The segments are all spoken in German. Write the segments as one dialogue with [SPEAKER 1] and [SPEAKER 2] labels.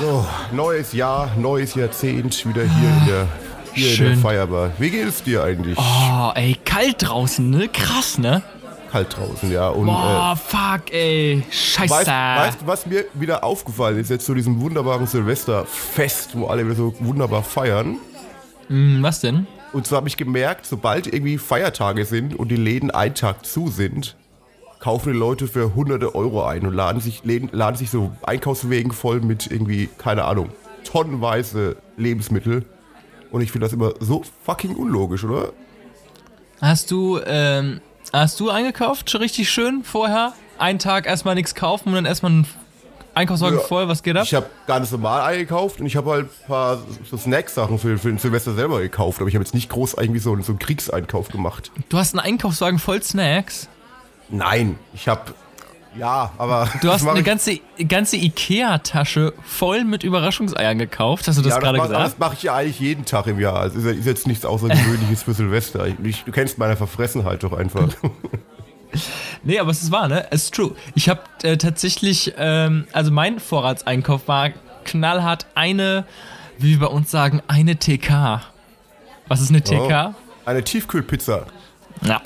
[SPEAKER 1] So, neues Jahr, neues Jahrzehnt, wieder hier in der, hier in der. Feierbar. Wie geht es dir eigentlich?
[SPEAKER 2] Oh, ey, kalt draußen, ne? Krass, ne?
[SPEAKER 1] Kalt draußen, ja. Und
[SPEAKER 2] Boah, fuck, ey.
[SPEAKER 1] äh,
[SPEAKER 2] Scheiße.
[SPEAKER 1] weißt, weißt du, was mir wieder aufgefallen ist, jetzt zu diesem wunderbaren Silvesterfest, wo alle wieder so wunderbar feiern?
[SPEAKER 2] Hm, was denn?
[SPEAKER 1] Und zwar habe ich gemerkt, sobald irgendwie Feiertage sind und die Läden einen Tag zu sind, kaufen die Leute für hunderte Euro ein und laden sich, laden sich so Einkaufswegen voll mit irgendwie, keine Ahnung, tonnenweise Lebensmittel. Und ich finde das immer so fucking unlogisch, oder?
[SPEAKER 2] Hast du, ähm, hast du eingekauft? Schon richtig schön vorher? Einen Tag erstmal nichts kaufen und dann erstmal einen Einkaufswagen
[SPEAKER 1] Ja.
[SPEAKER 2] voll, was geht ab?
[SPEAKER 1] Ich habe ganz normal eingekauft und ich habe halt ein paar so Snack-Sachen für, für den Silvester selber gekauft. Aber ich habe jetzt nicht groß irgendwie so, so einen Kriegseinkauf gemacht.
[SPEAKER 2] Du hast einen Einkaufswagen voll Snacks.
[SPEAKER 1] Nein, ich habe. Ja, aber.
[SPEAKER 2] Du hast eine ganze, ganze Ikea-Tasche voll mit Überraschungseiern gekauft. Hast du das
[SPEAKER 1] ja,
[SPEAKER 2] gerade
[SPEAKER 1] das,
[SPEAKER 2] gesagt?
[SPEAKER 1] das mache ich ja eigentlich jeden Tag im Jahr. Also ist, ist jetzt nichts Außergewöhnliches für Silvester. Ich, du kennst meine Verfressenheit doch einfach.
[SPEAKER 2] Nee, aber es ist wahr, ne? Es ist true. Ich habe äh, tatsächlich, ähm, also mein Vorratseinkauf war knallhart eine, wie wir bei uns sagen, eine TK. Was ist eine TK?
[SPEAKER 1] Eine Tiefkühlpizza.
[SPEAKER 2] Ja.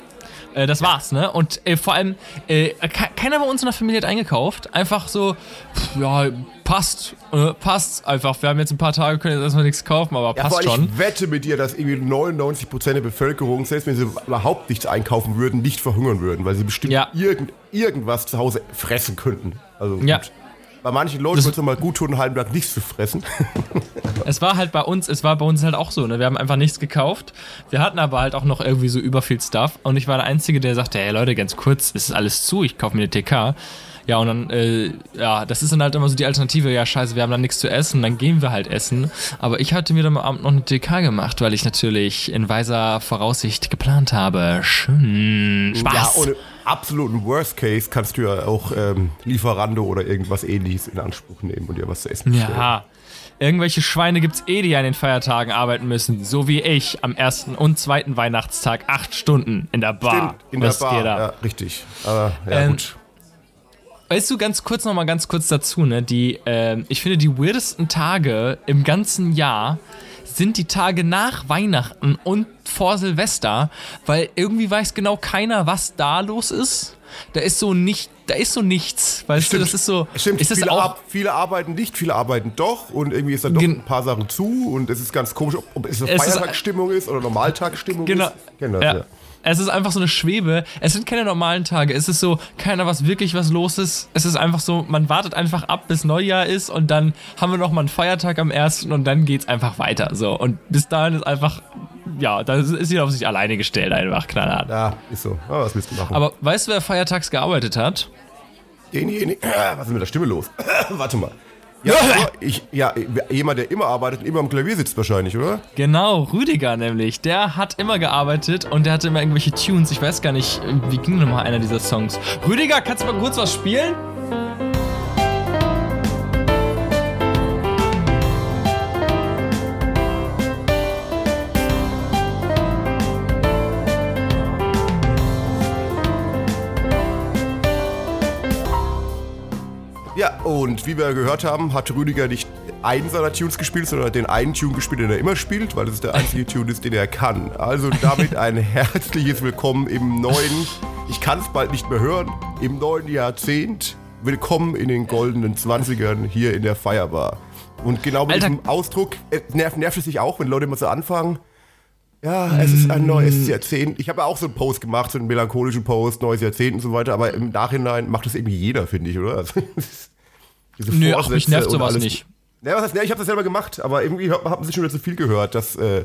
[SPEAKER 2] Äh, das war's, ne? Und äh, vor allem, äh, ke- keiner bei uns in der Familie hat eingekauft. Einfach so, pff, ja, passt, äh, passt einfach. Wir haben jetzt ein paar Tage, können jetzt erstmal nichts kaufen, aber
[SPEAKER 1] Ja,
[SPEAKER 2] passt schon.
[SPEAKER 1] ich wette mit dir, dass irgendwie 99% der Bevölkerung, selbst wenn sie überhaupt nichts einkaufen würden, nicht verhungern würden, weil sie bestimmt
[SPEAKER 2] Ja.
[SPEAKER 1] irgend, irgendwas zu Hause fressen könnten. Also
[SPEAKER 2] Ja.
[SPEAKER 1] gut. Bei manchen Leuten wird es mal gut tun, einen halben Tag nichts zu fressen.
[SPEAKER 2] Es war halt bei uns, es war bei uns halt auch so, ne? Wir haben einfach nichts gekauft. Wir hatten aber halt auch noch irgendwie so über viel Stuff. Und ich war der Einzige, der sagte, hey Leute, ganz kurz, es ist alles zu, ich kaufe mir eine TK. Ja, und dann, äh, ja, das ist dann halt immer so die Alternative, ja, scheiße, wir haben dann nichts zu essen, dann gehen wir halt essen. Aber ich hatte mir dann am Abend noch eine TK gemacht, weil ich natürlich in weiser Voraussicht geplant habe. Schön. Spaß.
[SPEAKER 1] Ja, absoluten Worst Case kannst du ja auch ähm, Lieferando oder irgendwas ähnliches in Anspruch nehmen und dir was zu essen bestellen.
[SPEAKER 2] Ja. Irgendwelche Schweine gibt's eh, die an den Feiertagen arbeiten müssen. So wie ich am ersten und zweiten Weihnachtstag acht Stunden in der Bar.
[SPEAKER 1] Stimmt, in der
[SPEAKER 2] Was
[SPEAKER 1] Bar.
[SPEAKER 2] geht ab?
[SPEAKER 1] Ja, richtig. Aber ja,
[SPEAKER 2] Ähm,
[SPEAKER 1] gut.
[SPEAKER 2] Weißt du, ganz kurz nochmal ganz kurz dazu, ne? Die, ähm, ich finde, die weirdesten Tage im ganzen Jahr sind die Tage nach Weihnachten und vor Silvester, weil irgendwie weiß genau keiner, was da los ist. Da ist so nicht, da ist so nichts, weißt du, das ist so,
[SPEAKER 1] Stimmt,
[SPEAKER 2] ist
[SPEAKER 1] viele,
[SPEAKER 2] auch,
[SPEAKER 1] viele arbeiten nicht, viele arbeiten doch und irgendwie ist dann doch ein paar Sachen zu und es ist ganz komisch, ob, ob es eine
[SPEAKER 2] Es ist-
[SPEAKER 1] Feiertagsstimmung ist oder Normaltagsstimmung
[SPEAKER 2] Genau.
[SPEAKER 1] ist. Das,
[SPEAKER 2] ja.
[SPEAKER 1] ja.
[SPEAKER 2] Es ist einfach so eine Schwebe. Es sind keine normalen Tage. Es ist so, keiner was wirklich was los ist. Es ist einfach so, man wartet einfach ab, bis Neujahr ist und dann haben wir noch mal einen Feiertag am ersten und dann geht's einfach weiter. So und bis dahin ist einfach, ja, da ist jeder auf sich alleine gestellt einfach knallhart.
[SPEAKER 1] Ja, ist so. Ah, was willst du machen?
[SPEAKER 2] Aber weißt du, wer feiertags gearbeitet hat?
[SPEAKER 1] Denjenigen. Was ist mit der Stimme los? Warte mal. Ja, ich, ja, jemand, der immer arbeitet und immer am Klavier sitzt wahrscheinlich, oder?
[SPEAKER 2] Genau, Rüdiger nämlich. Der hat immer gearbeitet und der hatte immer irgendwelche Tunes. Ich weiß gar nicht, wie ging nochmal einer dieser Songs. Rüdiger, kannst du mal kurz was spielen?
[SPEAKER 1] Und wie wir gehört haben, hat Rüdiger nicht einen seiner Tunes gespielt, sondern den einen Tune gespielt, den er immer spielt, weil das ist der einzige Tune ist, den er kann. Also damit ein herzliches Willkommen im neuen, ich kann es bald nicht mehr hören, im neuen Jahrzehnt. Willkommen in den goldenen 20ern hier in der Feierbar. Und genau mit
[SPEAKER 2] Alter.
[SPEAKER 1] diesem Ausdruck äh, nervt, nervt es sich auch, wenn Leute immer so anfangen. Ja, es ist ein neues Jahrzehnt. Ich habe ja auch so einen Post gemacht, so einen melancholischen Post, neues Jahrzehnt und so weiter, aber im Nachhinein macht das irgendwie jeder, finde ich, oder? Also, diese
[SPEAKER 2] Nö, ach, mich
[SPEAKER 1] Vorsätze
[SPEAKER 2] nervt sowas
[SPEAKER 1] alles-
[SPEAKER 2] nicht.
[SPEAKER 1] Ja, was heißt, ja, ich habe das selber gemacht, aber irgendwie haben sie schon wieder zu viel gehört, dass äh,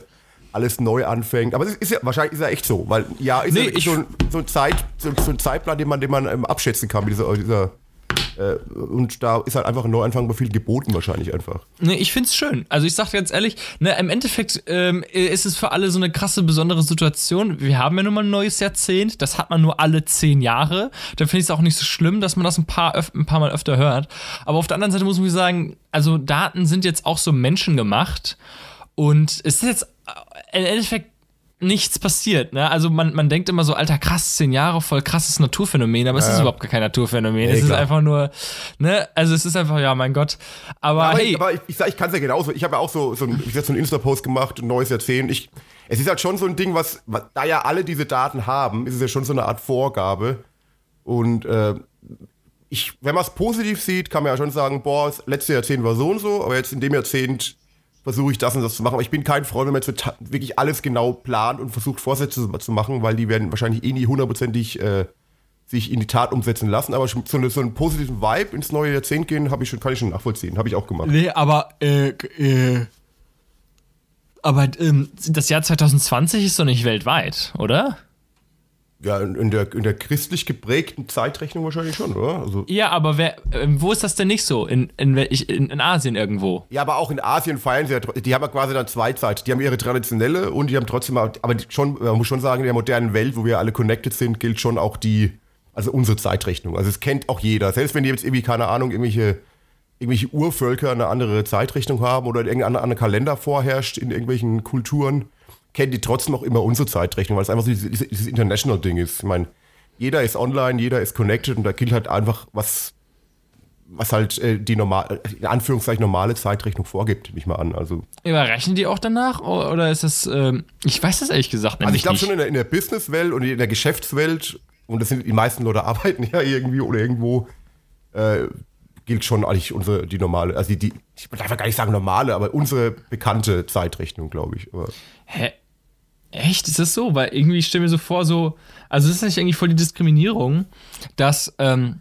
[SPEAKER 1] alles neu anfängt. Aber es ist, ja, wahrscheinlich ist ja echt so, weil ja, ist
[SPEAKER 2] Nee,
[SPEAKER 1] ja so, ein, so, ein Zeit, so, so ein Zeitplan, den man, den man ähm, abschätzen kann mit dieser, dieser äh, und da ist halt einfach ein Neuanfang bei vielen geboten wahrscheinlich einfach.
[SPEAKER 2] Nee, ich find's schön. Also ich sag ganz ehrlich, ne, im Endeffekt ähm, ist es für alle so eine krasse, besondere Situation. Wir haben ja nun mal ein neues Jahrzehnt, das hat man nur alle zehn Jahre. Da finde ich es auch nicht so schlimm, dass man das ein paar, ein paar Mal öfter hört. Aber auf der anderen Seite muss man sagen, also Daten sind jetzt auch so menschengemacht. Und es ist jetzt äh, im Endeffekt nichts passiert. Ne? Also man, man denkt immer so, alter, krass, zehn Jahre, voll krasses Naturphänomen, aber es ist überhaupt gar kein Naturphänomen.
[SPEAKER 1] Nee,
[SPEAKER 2] es ist
[SPEAKER 1] klar.
[SPEAKER 2] einfach nur, ne, also es ist einfach, ja, mein Gott. Aber,
[SPEAKER 1] Aber,
[SPEAKER 2] hey,
[SPEAKER 1] ich, aber ich, ich, ich kann es ja genauso. Ich habe ja auch so, so, ein, ich so einen Insta-Post gemacht, ein neues Jahrzehnt. Ich, es ist halt schon so ein Ding, was, was, da ja alle diese Daten haben, ist es ja schon so eine Art Vorgabe. Und äh, ich, wenn man es positiv sieht, kann man ja schon sagen, boah, das letzte Jahrzehnt war so und so, aber jetzt in dem Jahrzehnt versuche ich das und das zu machen. Aber ich bin kein Freund, wenn man jetzt wirklich alles genau plant und versucht, Vorsätze zu machen, weil die werden wahrscheinlich eh nie hundertprozentig äh, sich in die Tat umsetzen lassen. Aber so, eine, so einen positiven Vibe ins neue Jahrzehnt gehen, ich schon, kann ich schon nachvollziehen. Habe ich auch gemacht.
[SPEAKER 2] nee, aber, äh, äh, aber ähm, das Jahr 2020 ist doch nicht weltweit, oder?
[SPEAKER 1] Ja, in, der, in der christlich geprägten Zeitrechnung wahrscheinlich schon, oder? Also,
[SPEAKER 2] Ja, aber wer, ähm, wo ist das denn nicht so? In, in, in, in Asien irgendwo.
[SPEAKER 1] ja, aber auch in Asien feiern sie ja, die haben ja quasi dann zwei Zeiten. Die haben ihre traditionelle und die haben trotzdem, auch- aber schon, man muss schon sagen, in der modernen Welt, wo wir alle connected sind, gilt schon auch die, also unsere Zeitrechnung. Also es kennt auch jeder. Selbst wenn die jetzt irgendwie, keine Ahnung, irgendwelche, irgendwelche Urvölker eine andere Zeitrechnung haben oder irgendein anderer Kalender vorherrscht in irgendwelchen Kulturen, kennen die trotzdem noch immer unsere Zeitrechnung, weil es einfach so dieses, dieses International-Ding ist. Ich meine, jeder ist online, jeder ist connected und da gilt halt einfach, was, was halt äh, die normal, in Anführungszeichen normale Zeitrechnung vorgibt, nehme ich mal an. Also,
[SPEAKER 2] Überrechnen die auch danach? Oder ist das, ähm, ich weiß das ehrlich gesagt
[SPEAKER 1] also ich glaube schon in der, in der Businesswelt und in der Geschäftswelt, und das sind die meisten Leute arbeiten ja irgendwie oder irgendwo, äh, gilt schon eigentlich unsere, die normale, also die, die ich darf ja gar nicht sagen normale, aber unsere bekannte Zeitrechnung, glaube ich. Aber,
[SPEAKER 2] Hä? Echt? Ist das so? Weil irgendwie ich stelle mir so vor, so, also ist das nicht eigentlich voll die Diskriminierung, dass, ähm,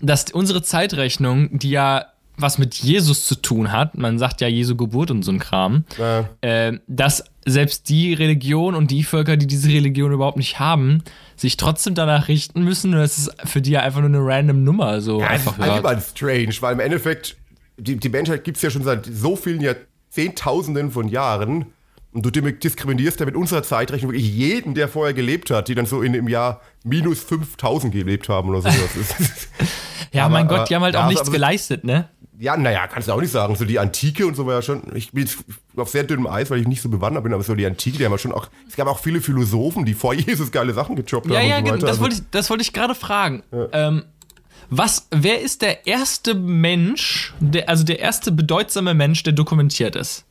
[SPEAKER 2] dass unsere Zeitrechnung, die ja was mit Jesus zu tun hat, man sagt ja Jesu Geburt und so ein Kram,
[SPEAKER 1] äh,
[SPEAKER 2] äh, dass selbst die Religion und die Völker, die diese Religion überhaupt nicht haben, sich trotzdem danach richten müssen. Und das ist für die ja einfach nur eine random Nummer. So
[SPEAKER 1] Ja,
[SPEAKER 2] einfach
[SPEAKER 1] ist
[SPEAKER 2] ja.
[SPEAKER 1] mal strange, weil im Endeffekt, die, die Menschheit gibt es ja schon seit so vielen Jahrzehntausenden von Jahren und du diskriminierst ja mit unserer Zeitrechnung wirklich jeden, der vorher gelebt hat, die dann so in, im Jahr minus 5000 gelebt haben oder ist-
[SPEAKER 2] Ja,
[SPEAKER 1] aber-
[SPEAKER 2] mein Gott, die haben halt
[SPEAKER 1] ja,
[SPEAKER 2] auch
[SPEAKER 1] also-
[SPEAKER 2] nichts
[SPEAKER 1] aber-
[SPEAKER 2] geleistet, ne?
[SPEAKER 1] ja, naja, kannst du auch nicht sagen. So die Antike und so war ja schon, ich bin jetzt auf sehr dünnem Eis, weil ich nicht so bewandert bin, aber so die Antike, die haben ja schon auch, es gab auch viele Philosophen, die vor Jesus geile Sachen gejobbt
[SPEAKER 2] Ja,
[SPEAKER 1] haben.
[SPEAKER 2] ja,
[SPEAKER 1] und so
[SPEAKER 2] genau, das
[SPEAKER 1] Also-
[SPEAKER 2] wollte ich, das wollte ich gerade fragen. Ähm, was, wer ist der erste Mensch, der, also der erste bedeutsame Mensch, der dokumentiert ist?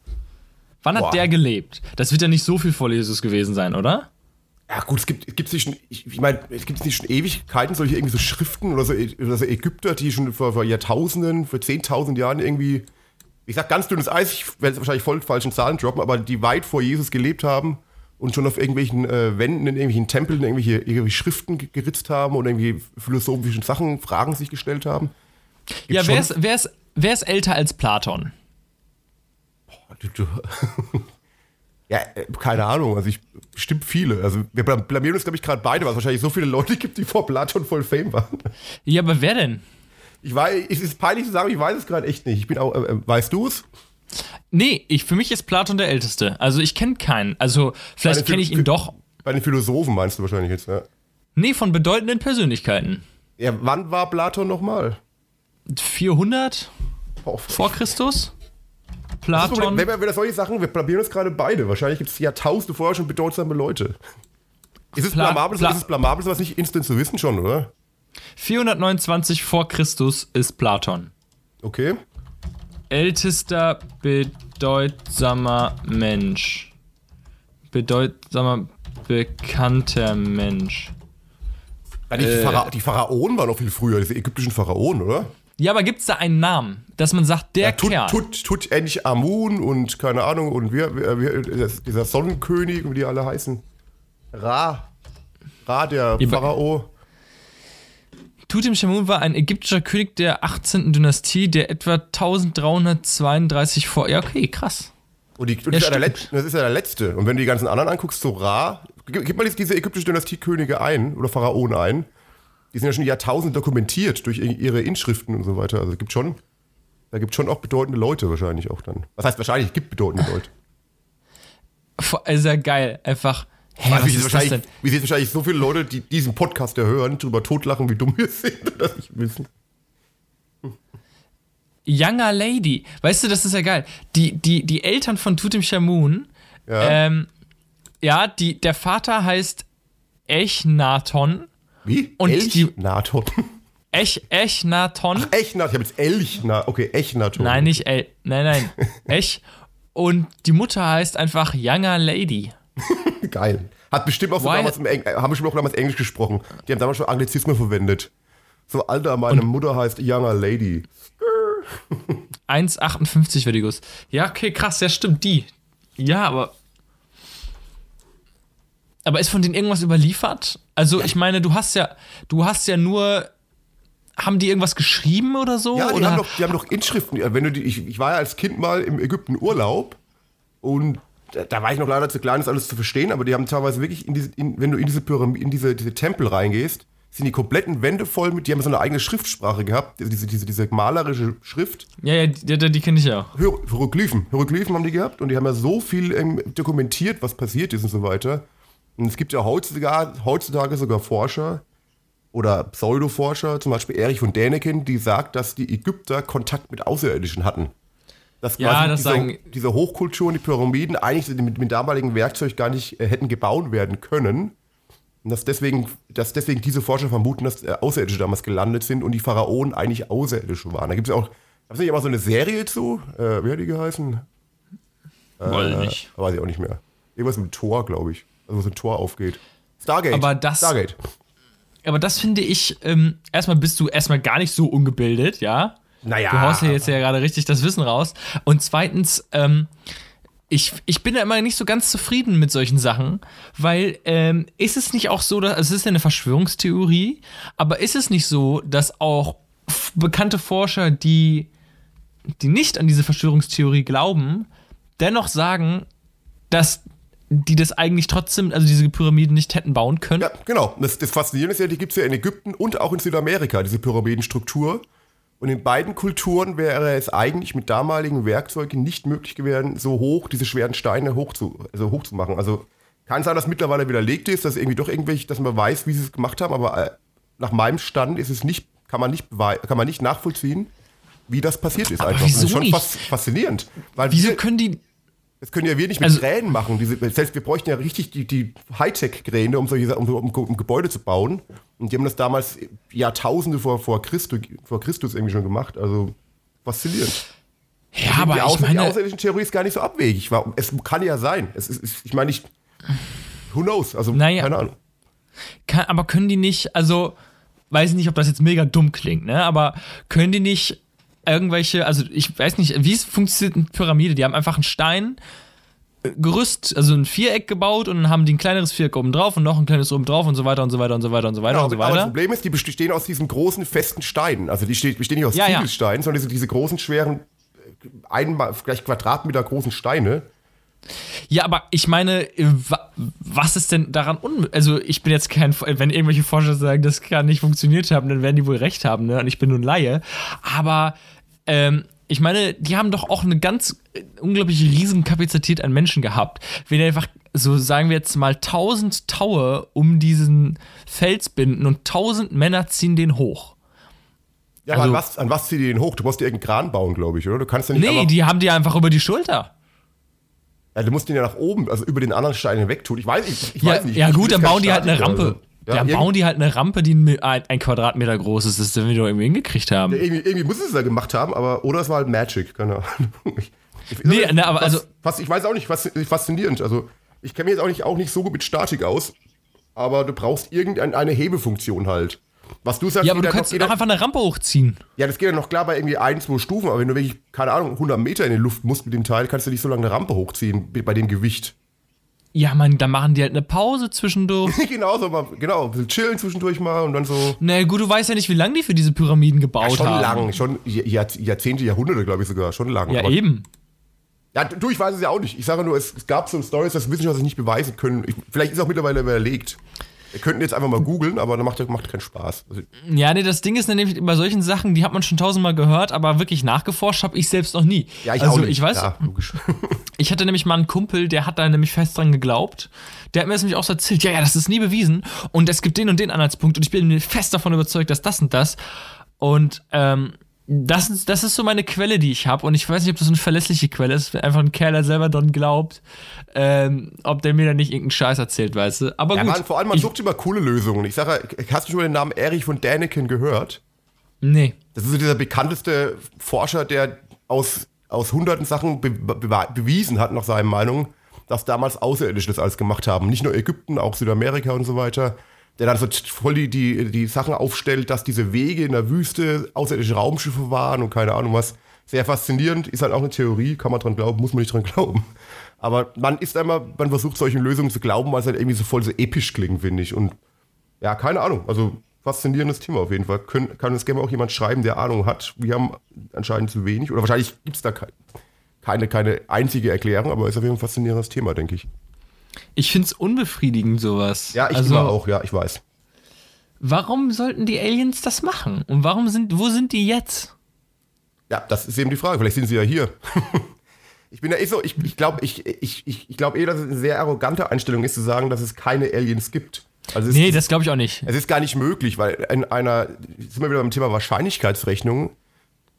[SPEAKER 2] Wann hat
[SPEAKER 1] Boah.
[SPEAKER 2] der gelebt? Das wird ja nicht so viel vor Jesus gewesen sein, oder?
[SPEAKER 1] Ja gut, es gibt, es gibt nicht schon, ich, ich meine, es gibt nicht schon Ewigkeiten solche irgendwie so Schriften oder so, oder so Ägypter, die schon vor, vor Jahrtausenden, vor zehntausend Jahren irgendwie, ich sag ganz dünnes Eis, ich werde wahrscheinlich voll falschen Zahlen droppen, aber die weit vor Jesus gelebt haben und schon auf irgendwelchen äh, Wänden, in irgendwelchen Tempeln irgendwelche, irgendwelche Schriften ge- geritzt haben oder irgendwie philosophischen Sachen, Fragen sich gestellt haben. Gibt's
[SPEAKER 2] ja, wer ist, wer, ist, wer ist älter als Platon?
[SPEAKER 1] Du, ja, äh, keine Ahnung, also ich bestimmt viele. Also wir blam- blamieren uns, glaube ich, gerade beide, weil es wahrscheinlich so viele Leute gibt, die vor Platon voll Fame waren.
[SPEAKER 2] Ja, aber wer denn?
[SPEAKER 1] Ich weiß, es ist peinlich zu sagen, ich weiß es gerade echt nicht. Ich bin auch, äh, äh, weißt du es?
[SPEAKER 2] Nee, ich, für mich ist Platon der Älteste. Also ich kenne keinen. Also vielleicht kenne ich ihn doch.
[SPEAKER 1] Bei den Philosophen meinst du wahrscheinlich jetzt, ja.
[SPEAKER 2] Nee, von bedeutenden Persönlichkeiten.
[SPEAKER 1] Ja, wann war Platon nochmal?
[SPEAKER 2] 400
[SPEAKER 1] Oh,
[SPEAKER 2] vor Christus? Platon?
[SPEAKER 1] wenn wir solche Sachen, wir blamieren uns gerade beide. Wahrscheinlich gibt es Jahrtausende vorher schon bedeutsame Leute. Ist es
[SPEAKER 2] Pla-
[SPEAKER 1] blamabel,
[SPEAKER 2] Pla-
[SPEAKER 1] ist es blamabel, sowas nicht instant zu wissen schon, oder?
[SPEAKER 2] 429 vor Christus ist Platon.
[SPEAKER 1] Okay.
[SPEAKER 2] Ältester bedeutsamer Mensch. Bedeutsamer bekannter Mensch.
[SPEAKER 1] Ja, die,
[SPEAKER 2] Äh.
[SPEAKER 1] Phara die Pharaonen waren noch viel früher, diese ägyptischen Pharaonen, oder?
[SPEAKER 2] Ja, aber gibt es da einen Namen, dass man sagt, der
[SPEAKER 1] Ja, Tut,
[SPEAKER 2] Kerl?
[SPEAKER 1] Tut, Tut Ench Amun und keine Ahnung und wir, wir, wir, dieser Sonnenkönig wie die alle heißen. Ra. Ra, der
[SPEAKER 2] Ja,
[SPEAKER 1] Pharao.
[SPEAKER 2] Tutanchamun war ein ägyptischer König der 18. Dynastie, der etwa 1332 vor. Ja, okay, krass.
[SPEAKER 1] Und, die, und das, ist ja letzte, das ist ja der letzte. Und wenn du die ganzen anderen anguckst, so Ra, gib, gib mal jetzt diese ägyptische Dynastie-Könige ein oder Pharaonen ein. Die sind ja schon Jahrtausende dokumentiert durch ihre Inschriften und so weiter. Also es gibt schon, da gibt schon auch bedeutende Leute wahrscheinlich auch dann. Was heißt wahrscheinlich? Es gibt bedeutende Leute.
[SPEAKER 2] Ist ja geil. Einfach. Hä,
[SPEAKER 1] Also, wie,
[SPEAKER 2] das
[SPEAKER 1] wahrscheinlich, wie sich wahrscheinlich so viele Leute, die diesen Podcast ja hören, drüber totlachen, wie dumm wir sind und das nicht wissen.
[SPEAKER 2] Younger Lady. Weißt du, das ist ja geil. Die, die, die Eltern von Tutanchamun
[SPEAKER 1] Ja.
[SPEAKER 2] ähm, ja, die, der Vater heißt Echnaton.
[SPEAKER 1] Wie?
[SPEAKER 2] Und die-
[SPEAKER 1] Elchnaton.
[SPEAKER 2] Ech, Echnaton.
[SPEAKER 1] Echnaton. Ich habe jetzt Elchnaton. Okay, Echnaton.
[SPEAKER 2] Nein, nicht El. Nein, nein. Ech. Und die Mutter heißt einfach Younger Lady.
[SPEAKER 1] Geil. Hat bestimmt auch so
[SPEAKER 2] Why-
[SPEAKER 1] damals im Eng haben bestimmt auch damals Englisch gesprochen. Die haben damals schon Anglizismen verwendet. So, Alter, meine Mutter heißt Younger Lady.
[SPEAKER 2] 1,58 wäre die Guss. Ja, okay, krass, ja, stimmt, die. Ja, aber. Aber ist von denen irgendwas überliefert? Also, ich meine, du hast ja, du hast ja nur. Haben die irgendwas geschrieben oder so?
[SPEAKER 1] Ja, die
[SPEAKER 2] oder?
[SPEAKER 1] haben, doch, die haben doch Inschriften. Wenn du die, ich, ich war ja als Kind mal im Ägypten Urlaub und da, war ich noch leider zu klein, das alles zu verstehen, aber die haben teilweise wirklich, in diese, in, wenn du in diese Pyramide, in diese, diese Tempel reingehst, sind die kompletten Wände voll mit, die haben so eine eigene Schriftsprache gehabt, diese, diese, diese malerische Schrift.
[SPEAKER 2] ja, ja, die, die, die kenne ich ja.
[SPEAKER 1] Hier- Hieroglyphen. Hieroglyphen haben die gehabt und die haben ja so viel ähm, dokumentiert, was passiert ist und so weiter. Und es gibt ja heutzutage, heutzutage sogar Forscher oder Pseudoforscher, zum Beispiel Erich von Däniken, die sagt, dass die Ägypter Kontakt mit Außerirdischen hatten. Dass
[SPEAKER 2] Ja,
[SPEAKER 1] quasi
[SPEAKER 2] das
[SPEAKER 1] diese,
[SPEAKER 2] sagen-
[SPEAKER 1] diese Hochkulturen, die Pyramiden eigentlich mit, mit damaligen Werkzeug gar nicht äh, hätten gebaut werden können. Und dass deswegen, dass deswegen diese Forscher vermuten, dass äh, Außerirdische damals gelandet sind und die Pharaonen eigentlich Außerirdische waren. Da gibt es ja auch, gab es nicht immer so eine Serie zu? Äh, wie hat die geheißen?
[SPEAKER 2] Woll nicht.
[SPEAKER 1] Weiß ich auch nicht mehr. Irgendwas mit Tor, glaube ich. Also so ein Tor aufgeht. Stargate.
[SPEAKER 2] Aber das-
[SPEAKER 1] Stargate.
[SPEAKER 2] Aber das finde ich, ähm, erstmal bist du erstmal gar nicht so ungebildet, ja?
[SPEAKER 1] Naja.
[SPEAKER 2] Du haust ja jetzt ja gerade richtig das Wissen raus. Und zweitens, ähm, ich, ich bin da immer nicht so ganz zufrieden mit solchen Sachen, weil ähm, ist es nicht auch so, dass also es ist ja eine Verschwörungstheorie, aber ist es nicht so, dass auch bekannte Forscher, die, die nicht an diese Verschwörungstheorie glauben, dennoch sagen, dass die das eigentlich trotzdem, also diese Pyramiden nicht hätten bauen können?
[SPEAKER 1] Ja, genau. Das, das Faszinierende ist ja, die gibt es ja in Ägypten und auch in Südamerika, diese Pyramidenstruktur. Und in beiden Kulturen wäre es eigentlich mit damaligen Werkzeugen nicht möglich gewesen, so hoch diese schweren Steine hoch zu, also hoch zu machen. Also kann sein, dass mittlerweile widerlegt ist, dass irgendwie doch irgendwelche, dass man weiß, wie sie es gemacht haben, aber äh, nach meinem Stand ist es nicht, kann man nicht, kann man nicht nachvollziehen, wie das passiert ist
[SPEAKER 2] Aber
[SPEAKER 1] einfach. das ist schon
[SPEAKER 2] nicht?
[SPEAKER 1] fas faszinierend. Weil
[SPEAKER 2] Wieso
[SPEAKER 1] wir,
[SPEAKER 2] können die,
[SPEAKER 1] das können ja wir nicht mit
[SPEAKER 2] Also-
[SPEAKER 1] Kränen machen. Diese, selbst wir bräuchten ja richtig die, die Hightech-Kräne, um, solche, um, um, um Gebäude zu bauen. Und die haben das damals Jahrtausende vor, vor, Christus, vor Christus irgendwie schon gemacht. Also faszinierend.
[SPEAKER 2] ja, aber
[SPEAKER 1] die,
[SPEAKER 2] ich
[SPEAKER 1] Außer, die
[SPEAKER 2] meine,
[SPEAKER 1] außerirdischen Theorie ist gar nicht so abwegig. War- Es kann ja sein. Es ist, ist, ich meine, ich. Who knows? Also,
[SPEAKER 2] Naja.
[SPEAKER 1] keine Ahnung.
[SPEAKER 2] Kann, aber können die nicht, also weiß nicht, ob das jetzt mega dumm klingt, ne? Aber können die nicht irgendwelche, also ich weiß nicht, wie es funktioniert eine Pyramide? Die haben einfach einen Stein, äh, Gerüst, also ein Viereck gebaut und dann haben die ein kleineres Viereck oben drauf und noch ein kleines oben drauf und so weiter und so weiter und so weiter und so weiter
[SPEAKER 1] Genau,
[SPEAKER 2] und so
[SPEAKER 1] aber das
[SPEAKER 2] weiter.
[SPEAKER 1] Problem ist, die bestehen aus diesen großen, festen Steinen. Also die ste- bestehen nicht aus
[SPEAKER 2] Ja, ja.
[SPEAKER 1] Ziegelsteinen, sondern diese, diese großen, schweren, äh, einmal vielleicht Quadratmeter großen Steine.
[SPEAKER 2] Ja, aber ich meine, wa- was ist denn daran un... Also ich bin jetzt kein... Wenn irgendwelche Forscher sagen, das kann nicht funktioniert haben, dann werden die wohl recht haben, ne? Und ich bin nur ein Laie. Aber ähm, ich meine, die haben doch auch eine ganz äh, unglaubliche Riesenkapazität an Menschen gehabt. Wenn die einfach, so sagen wir jetzt mal, tausend Taue um diesen Fels binden und tausend Männer ziehen den hoch.
[SPEAKER 1] Ja, aber
[SPEAKER 2] Also-
[SPEAKER 1] an was, an was zieh die den hoch? Du musst dir irgendeinen Kran bauen, glaube ich, oder? Du kannst ja nicht
[SPEAKER 2] Nee, die haben die einfach über die Schulter.
[SPEAKER 1] ja, du musst den ja nach oben, also über den anderen Stein hinweg tun. Ich weiß, ich, ich
[SPEAKER 2] Ja,
[SPEAKER 1] weiß nicht.
[SPEAKER 2] ja gut, dann bauen die halt eine Rampe.
[SPEAKER 1] also. Ja, irgendwie-
[SPEAKER 2] bauen die halt eine Rampe, die ein, ein Quadratmeter groß ist. Das wir doch irgendwie hingekriegt haben.
[SPEAKER 1] Irgendwie, irgendwie muss es ja gemacht haben, aber oder es war halt Magic, keine Ahnung. Ich, ich,
[SPEAKER 2] Nee, ne, aber
[SPEAKER 1] fas-
[SPEAKER 2] also-
[SPEAKER 1] fas- ich weiß auch nicht, fas- faszinierend. Also ich kenne mich jetzt auch nicht, auch nicht so gut mit Statik aus, aber du brauchst irgendeine Hebefunktion halt. Was du sagst,
[SPEAKER 2] Ja, aber du
[SPEAKER 1] ja
[SPEAKER 2] kannst doch
[SPEAKER 1] ja-
[SPEAKER 2] einfach eine Rampe hochziehen.
[SPEAKER 1] ja, das geht ja noch klar bei irgendwie ein, zwei Stufen, aber wenn du wirklich, keine Ahnung, 100 Meter in die Luft musst mit dem Teil, kannst du nicht so lange eine Rampe hochziehen bei dem Gewicht.
[SPEAKER 2] Ja, man, dann machen die halt eine Pause zwischendurch.
[SPEAKER 1] genau, so mal, genau, ein bisschen chillen zwischendurch mal und dann so.
[SPEAKER 2] Na gut, du weißt ja nicht, wie lange die für diese Pyramiden gebaut
[SPEAKER 1] schon
[SPEAKER 2] haben.
[SPEAKER 1] lang, schon Jahr, Jahrzehnte, Jahrhunderte, glaube ich sogar, schon lang.
[SPEAKER 2] Ja,
[SPEAKER 1] aber,
[SPEAKER 2] eben.
[SPEAKER 1] Ja, du, ich weiß es ja auch nicht. Ich sage nur, es, es gab so Stories, dass Wissenschaftler nicht beweisen können. Ich, vielleicht ist auch mittlerweile überlegt. Wir könnten jetzt einfach mal googeln, aber dann macht, macht keinen Spaß. Also,
[SPEAKER 2] Ja, nee, das Ding ist nämlich bei solchen Sachen, die hat man schon tausendmal gehört, aber wirklich nachgeforscht habe ich selbst noch nie.
[SPEAKER 1] ja, ich
[SPEAKER 2] also
[SPEAKER 1] auch nicht.
[SPEAKER 2] ich weiß,
[SPEAKER 1] Ja, logisch.
[SPEAKER 2] ich hatte nämlich mal einen Kumpel, der hat da nämlich fest dran geglaubt. Der hat mir das nämlich auch so erzählt, ja, ja, das ist nie bewiesen und es gibt den und den Anhaltspunkt und ich bin mir fest davon überzeugt, dass das und das. Und ähm, das ist, das ist so meine Quelle, die ich habe. Und ich weiß nicht, ob das eine verlässliche Quelle ist. Einfach ein Kerl, der selber dran glaubt, ähm, ob der mir dann nicht irgendeinen Scheiß erzählt, weißt du. Aber
[SPEAKER 1] Ja,
[SPEAKER 2] gut.
[SPEAKER 1] man, vor allem, man
[SPEAKER 2] ich,
[SPEAKER 1] sucht immer coole Lösungen. Ich sage, hast du schon mal den Namen Erich von Däniken gehört?
[SPEAKER 2] Nee.
[SPEAKER 1] Das ist so dieser bekannteste Forscher, der aus, aus hunderten Sachen be be bewiesen hat, nach seiner Meinung, dass damals Außerirdische das alles gemacht haben. Nicht nur Ägypten, auch Südamerika und so weiter. Der dann so voll die, die, die Sachen aufstellt, dass diese Wege in der Wüste außerirdische Raumschiffe waren und keine Ahnung was. Sehr faszinierend, ist halt auch eine Theorie, kann man dran glauben, muss man nicht dran glauben. Aber man ist einmal, man versucht solchen Lösungen zu glauben, weil es halt irgendwie so voll so episch klingt, finde ich. Und ja, keine Ahnung. Also faszinierendes Thema auf jeden Fall. Können, kann uns gerne auch jemand schreiben, der Ahnung hat. Wir haben anscheinend zu wenig. Oder wahrscheinlich gibt es da ke keine, keine einzige Erklärung, aber ist auf jeden Fall ein faszinierendes Thema, denke ich.
[SPEAKER 2] Ich find's unbefriedigend, sowas.
[SPEAKER 1] Ja, ich
[SPEAKER 2] also,
[SPEAKER 1] immer auch, ja, ich weiß.
[SPEAKER 2] Warum sollten die Aliens das machen? Und warum sind, wo sind die jetzt?
[SPEAKER 1] Ja, das ist eben die Frage. Vielleicht sind sie ja hier. ich bin ja eh so, ich, ich glaube ich, ich, ich, ich glaub eh, dass es eine sehr arrogante Einstellung ist, zu sagen, dass es keine Aliens gibt. Also
[SPEAKER 2] Nee, das glaube ich auch nicht.
[SPEAKER 1] Es ist gar nicht möglich, weil in einer, jetzt sind wir wieder beim Thema Wahrscheinlichkeitsrechnung,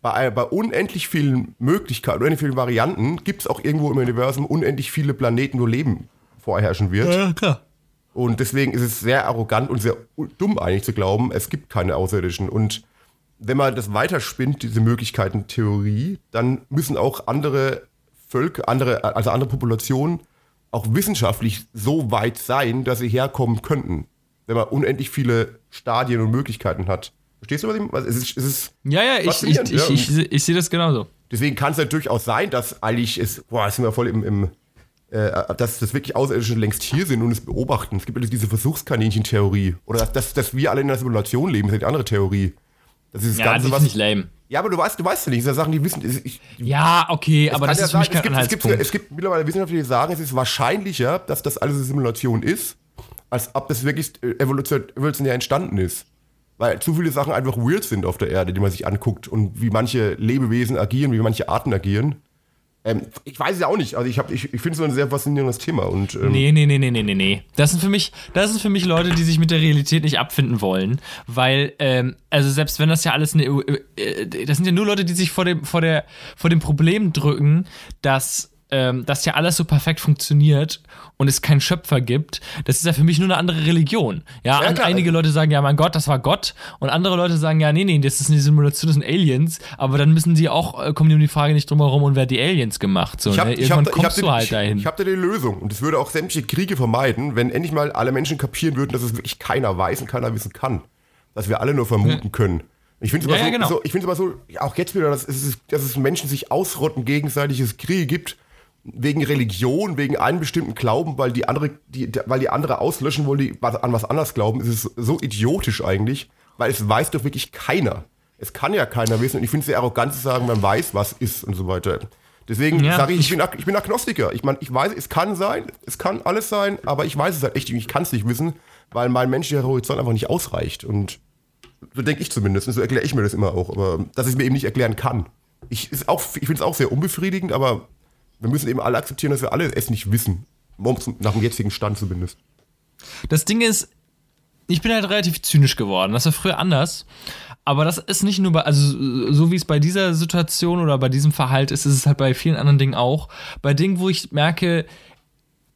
[SPEAKER 1] bei, bei unendlich vielen Möglichkeiten, unendlich vielen Varianten, gibt es auch irgendwo im Universum unendlich viele Planeten, wo Leben vorherrschen wird.
[SPEAKER 2] Ja, klar.
[SPEAKER 1] Und deswegen ist es sehr arrogant und sehr dumm eigentlich zu glauben, es gibt keine Außerirdischen. Und wenn man das weiterspinnt, diese Möglichkeiten-Theorie, dann müssen auch andere Völker, andere, also andere Populationen auch wissenschaftlich so weit sein, dass sie herkommen könnten. Wenn man unendlich viele Stadien und Möglichkeiten hat. Verstehst du, was ich meine? Es ist, es ist
[SPEAKER 2] Ja, ja, ich, ich, ich,
[SPEAKER 1] ja.
[SPEAKER 2] ich, ich, sehe das genauso.
[SPEAKER 1] Deswegen kann es natürlich auch sein, dass eigentlich es, boah, jetzt sind wir voll im, im äh, dass das wirklich Außerirdische längst hier sind und es beobachten. Es gibt ja diese Versuchskaninchen-Theorie. Oder dass, dass, dass wir alle in einer Simulation leben, das ist eine andere Theorie. Das ist das
[SPEAKER 2] Ja,
[SPEAKER 1] Ganze, was.
[SPEAKER 2] nicht lame.
[SPEAKER 1] Ja, aber du weißt, du weißt ja nicht, das sind Sachen, die wissen. Ich,
[SPEAKER 2] Ja, okay, aber das
[SPEAKER 1] ja
[SPEAKER 2] ist für mich kein
[SPEAKER 1] es, gibt, es, gibt, es gibt mittlerweile Wissenschaftler, die sagen, es ist wahrscheinlicher, dass das alles eine Simulation ist, als ob das wirklich äh, evolution, evolutionär entstanden ist. Weil zu viele Sachen einfach weird sind auf der Erde, die man sich anguckt und wie manche Lebewesen agieren, wie manche Arten agieren. Ähm, ich weiß es ja auch nicht. Also ich, ich, ich finde es ein sehr faszinierendes Thema. Und, ähm,
[SPEAKER 2] Nee, nee, nee, nee, nee, nee, nee. Das sind für mich, das sind für mich Leute, die sich mit der Realität nicht abfinden wollen. Weil, ähm, also selbst wenn das ja alles eine, äh, das sind ja nur Leute, die sich vor dem, vor der, vor dem Problem drücken, dass, ähm, dass ja alles so perfekt funktioniert und es keinen Schöpfer gibt. Das ist ja für mich nur eine andere Religion. Ja,
[SPEAKER 1] Ja,
[SPEAKER 2] einige Leute sagen, ja, mein Gott, das war Gott. Und andere Leute sagen, ja, nee, nee, das ist eine Simulation, das sind Aliens. Aber dann müssen die auch, äh, kommen die um die Frage nicht drum herum, und wer hat die Aliens gemacht? So,
[SPEAKER 1] Ich habe
[SPEAKER 2] ne?
[SPEAKER 1] ich
[SPEAKER 2] Irgendwann
[SPEAKER 1] hab, ich hab
[SPEAKER 2] kommst
[SPEAKER 1] den,
[SPEAKER 2] du halt
[SPEAKER 1] ich,
[SPEAKER 2] dahin.
[SPEAKER 1] Ich habe da die Lösung. Und es würde auch sämtliche Kriege vermeiden, wenn endlich mal alle Menschen kapieren würden, dass es wirklich keiner weiß und keiner wissen kann. Dass wir alle nur vermuten können. Ich finde es
[SPEAKER 2] Ja,
[SPEAKER 1] aber,
[SPEAKER 2] ja,
[SPEAKER 1] so,
[SPEAKER 2] genau.
[SPEAKER 1] so, ich aber so, ja, auch jetzt wieder, dass es, dass es Menschen sich ausrotten, gegenseitig es Kriege gibt, wegen Religion, wegen einem bestimmten Glauben, weil die andere, die, weil die andere auslöschen wollen, die an was anderes glauben, ist es so idiotisch eigentlich, weil es weiß doch wirklich keiner. Es kann ja keiner wissen und ich finde es sehr arrogant zu sagen, man weiß, was ist und so weiter. Deswegen
[SPEAKER 2] Ja,
[SPEAKER 1] sage ich, ich bin, ich bin Agnostiker. Ich meine, ich weiß, es kann sein, es kann alles sein, aber ich weiß es halt echt, nicht. ich kann es nicht wissen, weil mein menschlicher Horizont einfach nicht ausreicht. Und so denke ich zumindest. Und so erkläre ich mir das immer auch. Aber dass ich es mir eben nicht erklären kann. Ich, ist auch- ich finde es auch sehr unbefriedigend, aber wir müssen eben alle akzeptieren, dass wir alle es nicht wissen. Nach dem jetzigen Stand zumindest.
[SPEAKER 2] Das Ding ist, ich bin halt relativ zynisch geworden. Das war früher anders. Aber das ist nicht nur bei, also so wie es bei dieser Situation oder bei diesem Verhalt ist, ist es halt bei vielen anderen Dingen auch. Bei Dingen, wo ich merke,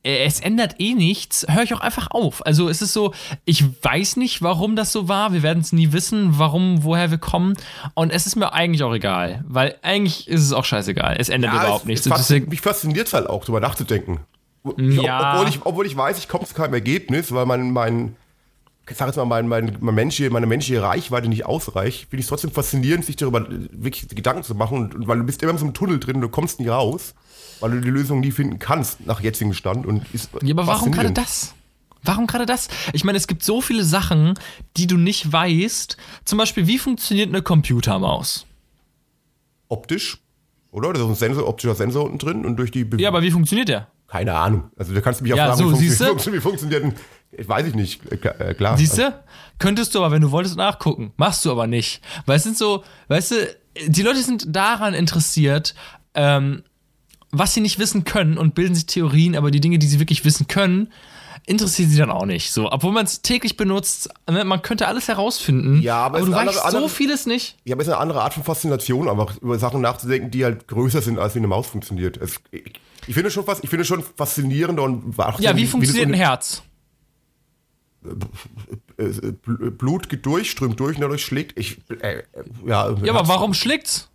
[SPEAKER 2] es ändert eh nichts, höre ich auch einfach auf. Also es ist so, ich weiß nicht, warum das so war. Wir werden es nie wissen, warum, woher wir kommen. Und es ist mir eigentlich auch egal. Weil eigentlich ist es auch scheißegal. Es ändert überhaupt
[SPEAKER 1] es,
[SPEAKER 2] nichts.
[SPEAKER 1] es fasziniert, mich fasziniert es halt auch, drüber nachzudenken.
[SPEAKER 2] Ja.
[SPEAKER 1] Obwohl, ich, obwohl ich weiß, ich komme zu keinem Ergebnis, weil mein, mein ich sag jetzt mal, mein, mein, mein menschliche, meine menschliche Reichweite nicht ausreicht, finde ich es trotzdem faszinierend, sich darüber wirklich Gedanken zu machen. Und, und weil du bist immer in so einem Tunnel drin, du kommst nie raus, weil du die Lösung nie finden kannst nach jetzigem Stand. Und ist
[SPEAKER 2] Ja, aber warum gerade das? Warum gerade das? Ich meine, es gibt so viele Sachen, die du nicht weißt. Zum Beispiel, wie funktioniert eine Computermaus?
[SPEAKER 1] Optisch, oder? Da ist ein Sensor, optischer Sensor unten drin und durch die Bewegung.
[SPEAKER 2] Ja, aber wie funktioniert der?
[SPEAKER 1] Keine Ahnung. Also da kannst du mich auch
[SPEAKER 2] Ja,
[SPEAKER 1] fragen,
[SPEAKER 2] so,
[SPEAKER 1] wie, funktioniert, wie funktioniert denn. Ich weiß ich nicht. Äh, klar, äh, klar.
[SPEAKER 2] Siehst du? Könntest du aber, wenn du wolltest, nachgucken. Machst du aber nicht. Weil es sind so, weißt du, die Leute sind daran interessiert, ähm, was sie nicht wissen können und bilden sich Theorien, aber die Dinge, die sie wirklich wissen können, interessiert sie dann auch nicht. So, obwohl man es täglich benutzt, ne, man könnte alles herausfinden.
[SPEAKER 1] Ja, aber es
[SPEAKER 2] du weißt
[SPEAKER 1] andere-
[SPEAKER 2] so vieles nicht.
[SPEAKER 1] Ja, aber es ist eine andere Art von Faszination, einfach über Sachen nachzudenken, die halt größer sind, als wie eine Maus funktioniert. Es, ich, ich finde schon ich finde schon faszinierender und
[SPEAKER 2] Ja, wie funktioniert ein Herz?
[SPEAKER 1] Bl- Blut geht durch, strömt durch und dadurch schlägt. Ich, äh, äh, ja,
[SPEAKER 2] Ja, aber warum schlägt's?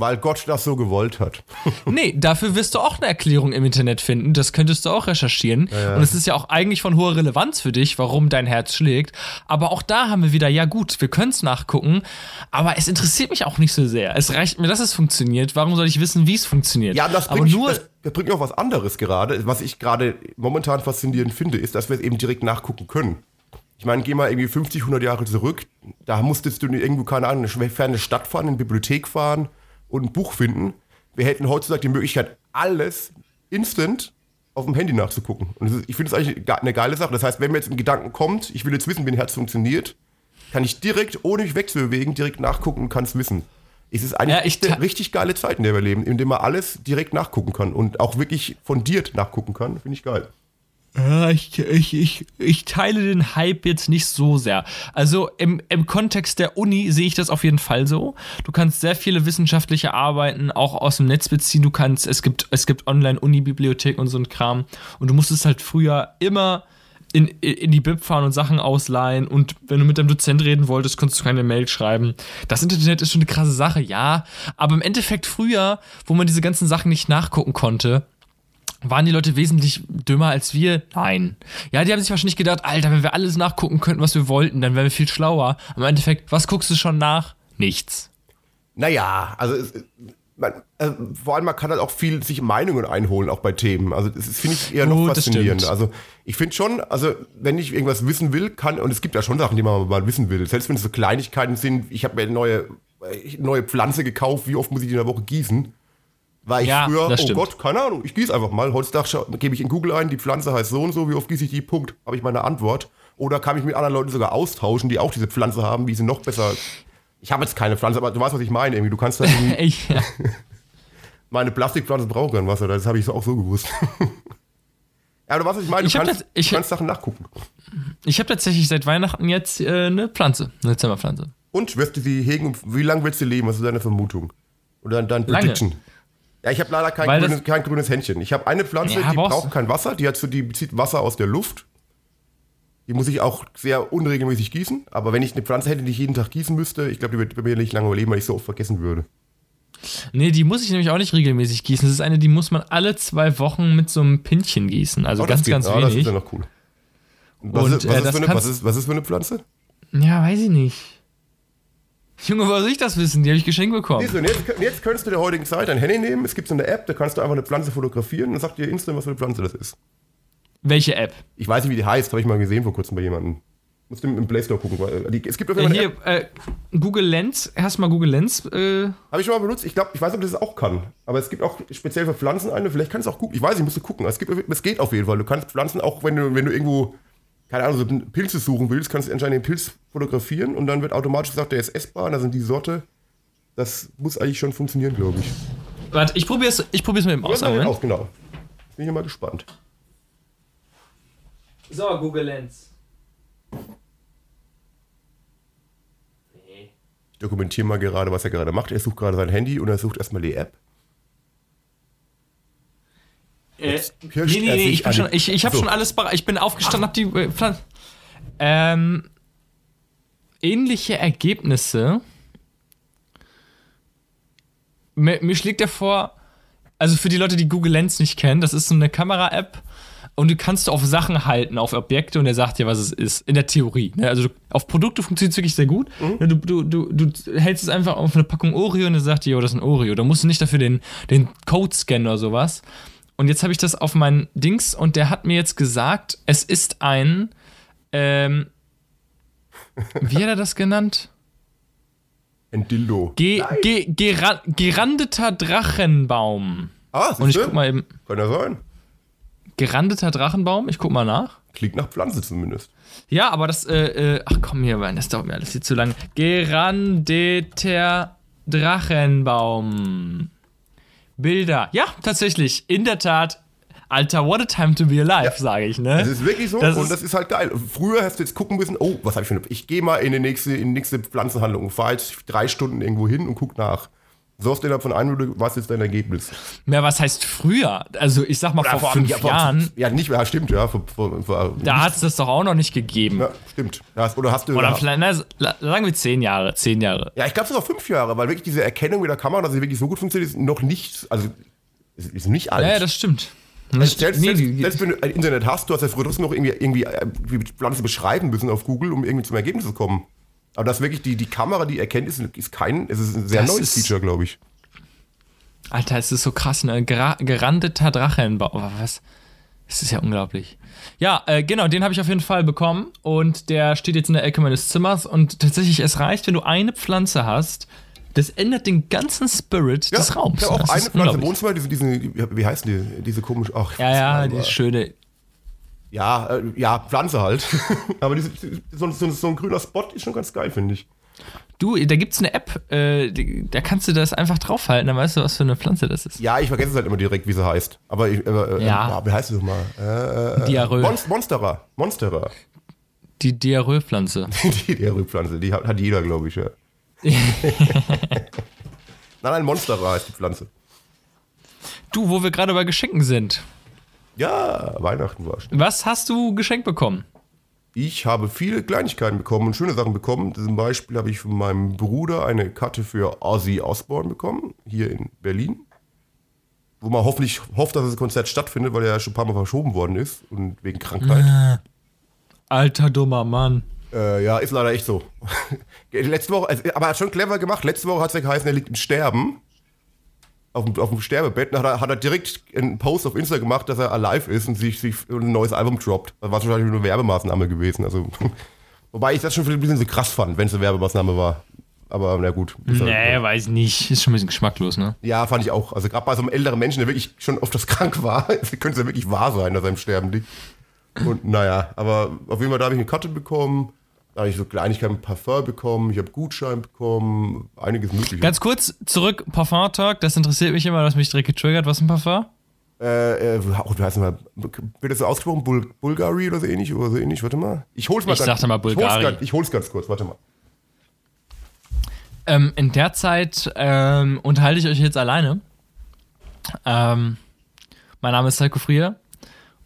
[SPEAKER 1] Weil Gott das so gewollt hat.
[SPEAKER 2] Nee, dafür wirst du auch eine Erklärung im Internet finden. Das könntest du auch recherchieren. Und es ist ja auch eigentlich von hoher Relevanz für dich, warum dein Herz schlägt. Aber auch da haben wir wieder, ja gut, wir können es nachgucken, aber es interessiert mich auch nicht so sehr. Es reicht mir, dass es funktioniert. Warum soll ich wissen, wie es funktioniert?
[SPEAKER 1] Ja, das
[SPEAKER 2] aber
[SPEAKER 1] bringt,
[SPEAKER 2] nur.
[SPEAKER 1] das, das bringt noch was anderes gerade. Was ich gerade momentan faszinierend finde, ist, dass wir es eben direkt nachgucken können. Ich meine, geh mal irgendwie 50, 100 Jahre zurück. Da musstest du irgendwo, keine Ahnung, eine ferne Stadt fahren, in eine Bibliothek fahren und ein Buch finden. Wir hätten heutzutage die Möglichkeit, alles instant auf dem Handy nachzugucken. Und ist, ich finde das eigentlich ge- eine geile Sache. Das heißt, wenn mir jetzt ein Gedanken kommt, ich will jetzt wissen, wie ein Herz funktioniert, kann ich direkt, ohne mich wegzubewegen, direkt nachgucken und kann es wissen. Es ist eigentlich
[SPEAKER 2] Ja,
[SPEAKER 1] eine richtig geile Zeit, in der wir leben, in der man alles direkt nachgucken kann und auch wirklich fundiert nachgucken kann. Finde ich geil.
[SPEAKER 2] Ich, ich, ich, ich teile den Hype jetzt nicht so sehr. Also im, im Kontext der Uni sehe ich das auf jeden Fall so. Du kannst sehr viele wissenschaftliche Arbeiten auch aus dem Netz beziehen. Du kannst, es gibt, es gibt Online-Uni-Bibliothek und so ein Kram. Und du musstest halt früher immer in, in die Bib fahren und Sachen ausleihen. Und wenn du mit deinem Dozent reden wolltest, konntest du keine Mail schreiben. Das Internet ist schon eine krasse Sache, ja. Aber im Endeffekt früher, wo man diese ganzen Sachen nicht nachgucken konnte, waren die Leute wesentlich dümmer als wir? Nein. Ja, die haben sich wahrscheinlich gedacht, Alter, wenn wir alles nachgucken könnten, was wir wollten, dann wären wir viel schlauer. Am Endeffekt, was guckst du schon nach? Nichts.
[SPEAKER 1] Naja, also es, man, äh, vor allem man kann halt auch viel sich Meinungen einholen, auch bei Themen. Also das finde ich eher noch
[SPEAKER 2] das
[SPEAKER 1] faszinierend. Also ich finde schon, also wenn ich irgendwas wissen will, kann, und es gibt ja schon Sachen, die man mal wissen will, selbst wenn es so Kleinigkeiten sind, ich habe mir eine neue, äh, neue Pflanze gekauft, wie oft muss ich die in der Woche gießen? War ich
[SPEAKER 2] Ja,
[SPEAKER 1] früher, oh
[SPEAKER 2] stimmt.
[SPEAKER 1] Gott, keine Ahnung, ich gieße einfach mal. Heutzutage gebe ich in Google ein, die Pflanze heißt so und so, wie oft gieße ich die, Punkt, habe ich meine Antwort. Oder kann ich mit anderen Leuten sogar austauschen, die auch diese Pflanze haben, wie sie noch besser. Ich habe jetzt keine Pflanze, aber du weißt, was ich meine. Irgendwie. Du kannst halt
[SPEAKER 2] Ich, ja.
[SPEAKER 1] meine Plastikpflanze braucht kein Wasser, das habe ich so auch so gewusst. ja, aber du weißt, was ich meine, du,
[SPEAKER 2] Ich
[SPEAKER 1] kannst,
[SPEAKER 2] das- ich-
[SPEAKER 1] du kannst Sachen nachgucken.
[SPEAKER 2] ich habe tatsächlich seit Weihnachten jetzt äh, eine Pflanze, eine Zimmerpflanze.
[SPEAKER 1] Und wirst du sie hegen wie lange willst du leben? Was ist deine Vermutung? Oder dein
[SPEAKER 2] Lange.
[SPEAKER 1] Prediction? Ja, ich habe leider kein grünes, kein grünes Händchen. Ich habe eine Pflanze,
[SPEAKER 2] Ja,
[SPEAKER 1] die braucht
[SPEAKER 2] du.
[SPEAKER 1] kein Wasser, die, hat die bezieht Wasser aus der Luft. Die muss ich auch sehr unregelmäßig gießen. Aber wenn ich eine Pflanze hätte, die ich jeden Tag gießen müsste, ich glaube, die würde bei mir nicht lange überleben, weil ich so oft vergessen würde.
[SPEAKER 2] Nee, die muss ich nämlich auch nicht regelmäßig gießen. Das ist eine, die muss man alle zwei Wochen mit so einem Pintchen gießen. Also
[SPEAKER 1] Oh,
[SPEAKER 2] ganz, ganz
[SPEAKER 1] Ah, Das ist
[SPEAKER 2] wenig.
[SPEAKER 1] ja noch cool. Und was,
[SPEAKER 2] Und,
[SPEAKER 1] ist,
[SPEAKER 2] äh,
[SPEAKER 1] was, ist eine, was, ist, was ist für eine Pflanze?
[SPEAKER 2] Ja, weiß ich nicht. Junge, woher soll ich das wissen? Die habe ich geschenkt bekommen.
[SPEAKER 1] Siehst du, und jetzt, jetzt könntest du der heutigen Zeit ein Handy nehmen. Es gibt so eine App, da kannst du einfach eine Pflanze fotografieren und sagt dir instant, was für eine Pflanze das ist.
[SPEAKER 2] Welche App?
[SPEAKER 1] Ich weiß nicht, wie die heißt, habe ich mal gesehen vor kurzem bei jemandem. Musst du im Play Store gucken. weil, äh, es gibt auf jeden
[SPEAKER 2] Äh,
[SPEAKER 1] Fall eine
[SPEAKER 2] hier, äh, Google Lens. Hast du mal Google Lens? Äh,
[SPEAKER 1] habe ich schon mal benutzt. Ich glaube, ich weiß nicht, ob das auch kann. Aber es gibt auch speziell für Pflanzen eine. Vielleicht kannst du auch gucken. Ich weiß nicht, musst du gucken. Es, gibt, es geht auf jeden Fall. Du kannst Pflanzen auch, wenn du, wenn du irgendwo, keine Ahnung, so Pilze suchen willst, kannst du anscheinend den Pilz fotografieren und dann wird automatisch gesagt, der ist essbar, da sind die Sorte. Das muss eigentlich schon funktionieren, glaube ich.
[SPEAKER 2] warte, ich probier's, ich probier's aus.
[SPEAKER 1] Probier mal
[SPEAKER 2] Moment.
[SPEAKER 1] aus, genau. Bin ich mal gespannt.
[SPEAKER 2] So, Google Lens. Nee.
[SPEAKER 1] Ich dokumentiere mal gerade, was er gerade macht. Er sucht gerade sein Handy und er sucht erstmal die App.
[SPEAKER 2] Äh, nee, nee, nee, ich, bin schon, ich, ich habe
[SPEAKER 1] So.
[SPEAKER 2] schon alles bereit. Ich bin aufgestanden, hab die äh, Pflanze. Ähm, ähnliche Ergebnisse. Mir, mir schlägt er vor, also für die Leute, die Google Lens nicht kennen, das ist so eine Kamera-App und du kannst auf Sachen halten, auf Objekte und er sagt dir, was es ist. In der Theorie. Ne? Also du, auf Produkte funktioniert es wirklich sehr gut. Ne, Du, du, du, du hältst es einfach auf eine Packung Oreo und er sagt dir, jo, das ist ein Oreo. Da musst du nicht dafür den, den Code scannen oder sowas. Und jetzt habe ich das auf mein Dings und der hat mir jetzt gesagt, es ist ein, ähm, wie hat er das genannt?
[SPEAKER 1] Ein Dildo.
[SPEAKER 2] Ge, ge, gera, gerandeter Drachenbaum.
[SPEAKER 1] Ah,
[SPEAKER 2] Und ich guck mal eben,
[SPEAKER 1] Kann ja sein.
[SPEAKER 2] gerandeter Drachenbaum, ich guck mal nach.
[SPEAKER 1] Klingt nach Pflanze zumindest.
[SPEAKER 2] Ja, aber das, äh, äh, ach komm hier, Mann, das dauert mir alles viel zu lang. Gerandeter Drachenbaum. Bilder. Ja, tatsächlich, in der Tat. Alter, what a time to be alive, sage ich, ne?
[SPEAKER 1] Das ist wirklich so
[SPEAKER 2] Das
[SPEAKER 1] und
[SPEAKER 2] ist-
[SPEAKER 1] das ist halt geil. Früher hast du jetzt gucken müssen, oh, was habe ich für eine. Ich gehe mal in die nächste, in die nächste Pflanzenhandlung fahre jetzt drei Stunden irgendwo hin und guck nach. So du innerhalb von einer Minute, was ist dein Ergebnis?
[SPEAKER 2] Ja, was heißt früher? Also, ich sag mal, vor fünf
[SPEAKER 1] ja, vor-
[SPEAKER 2] Jahren,
[SPEAKER 1] Ja, nicht mehr, ja, stimmt, ja. Vor, vor, vor,
[SPEAKER 2] da hat es das doch auch noch nicht gegeben.
[SPEAKER 1] ja, stimmt. Ja, oder hast du.
[SPEAKER 2] Oder
[SPEAKER 1] ja,
[SPEAKER 2] vielleicht, na, sagen wir zehn Jahre, zehn Jahre.
[SPEAKER 1] ja, ich glaube, es ist auch fünf Jahre, weil wirklich diese Erkennung mit der Kamera, dass sie wirklich so gut funktioniert, ist noch nicht. Also, ist, ist nicht alt.
[SPEAKER 2] Ja, ja, das stimmt.
[SPEAKER 1] selbst, selbst,
[SPEAKER 2] Nee, die-
[SPEAKER 1] selbst wenn du ein Internet hast, du hast ja früher trotzdem noch irgendwie, irgendwie äh, die Pflanze beschreiben müssen auf Google, um irgendwie zum Ergebnis zu kommen. Aber das wirklich, die, die Kamera, die erkennt, ist, ist kein, es ist ein sehr
[SPEAKER 2] Das
[SPEAKER 1] neues Feature, glaube ich.
[SPEAKER 2] Alter, es ist so krass, ne? Gra gerandeter Drachenbau. Oh, was? Es ist ja unglaublich. Ja, äh, genau, den habe ich auf jeden Fall bekommen und der steht jetzt in der Ecke meines Zimmers und tatsächlich, es reicht, wenn du eine Pflanze hast, das ändert den ganzen Spirit des Raums.
[SPEAKER 1] Ich habe auch
[SPEAKER 2] Das
[SPEAKER 1] eine Pflanze im. Wohnzimmer, diese, diese, wie heißen die? Diese komische, ach,
[SPEAKER 2] Ja, ja, die schöne.
[SPEAKER 1] Ja, äh, ja, Pflanze halt. Aber diese, so, so, so ein grüner Spot ist schon ganz geil, finde ich.
[SPEAKER 2] Du, da gibt's eine App, äh, da kannst du das einfach draufhalten, dann weißt du, was für eine Pflanze das ist.
[SPEAKER 1] Ja, ich vergesse es halt immer direkt, wie sie heißt. Aber, ich, äh,
[SPEAKER 2] Ja.
[SPEAKER 1] wie heißt sie nochmal? Äh,
[SPEAKER 2] Diarrhoe.
[SPEAKER 1] Monst Monstera. Monstera.
[SPEAKER 2] Die Diarrhoe-Pflanze.
[SPEAKER 1] die Diarrhoe-Pflanze, die hat, hat jeder, glaube ich, ja. nein, nein, Monstera heißt die Pflanze.
[SPEAKER 2] Du, wo wir gerade bei Geschenken sind.
[SPEAKER 1] Ja, Weihnachten war schon.
[SPEAKER 2] Was hast du geschenkt bekommen?
[SPEAKER 1] Ich habe viele Kleinigkeiten bekommen und schöne Sachen bekommen. Zum Beispiel habe ich von meinem Bruder eine Karte für Ozzy Osbourne bekommen, hier in Berlin. Wo man hoffentlich hofft, dass das Konzert stattfindet, weil er ja schon ein paar Mal verschoben worden ist und wegen Krankheit.
[SPEAKER 2] Alter dummer Mann.
[SPEAKER 1] Äh, ja, ist leider echt so. Letzte Woche, also, aber er hat schon clever gemacht. Letzte Woche hat es ja geheißen, er liegt im Sterben. Auf dem, auf dem Sterbebett. Hat er, hat er direkt einen Post auf Insta gemacht, dass er alive ist und sich, sich ein neues Album droppt. Das war wahrscheinlich nur eine Werbemaßnahme gewesen. Also, wobei ich das schon ein bisschen so krass fand, wenn es eine Werbemaßnahme war. Aber na gut. Halt-
[SPEAKER 2] Nee, weiß nicht. Ist schon ein bisschen geschmacklos, ne?
[SPEAKER 1] Ja, fand ich auch. Also gerade bei so einem älteren Menschen, der wirklich schon oft das krank war, könnte es ja wirklich wahr sein, dass er im Sterben liegt. Und naja, aber auf jeden Fall, da habe ich eine Karte bekommen, da habe ich so Kleinigkeiten, Parfum bekommen, ich habe Gutschein bekommen, einiges mögliche.
[SPEAKER 2] Ganz kurz zurück, Parfum Talk, das interessiert mich immer, du hast mich direkt getriggert. Was ist ein Parfum?
[SPEAKER 1] äh, äh, oh, du heißt mal, wird das so ausgesprochen? Bul Bulgari oder so ähnlich? Oder so ähnlich? Warte mal. Ich hol's mal
[SPEAKER 2] Ich sagte mal
[SPEAKER 1] Ich hol's,
[SPEAKER 2] Bulgari.
[SPEAKER 1] ganz, ich hol's ganz kurz, warte mal.
[SPEAKER 2] Ähm, in der Zeit ähm, unterhalte ich euch jetzt alleine. Ähm, mein Name ist Heiko Frier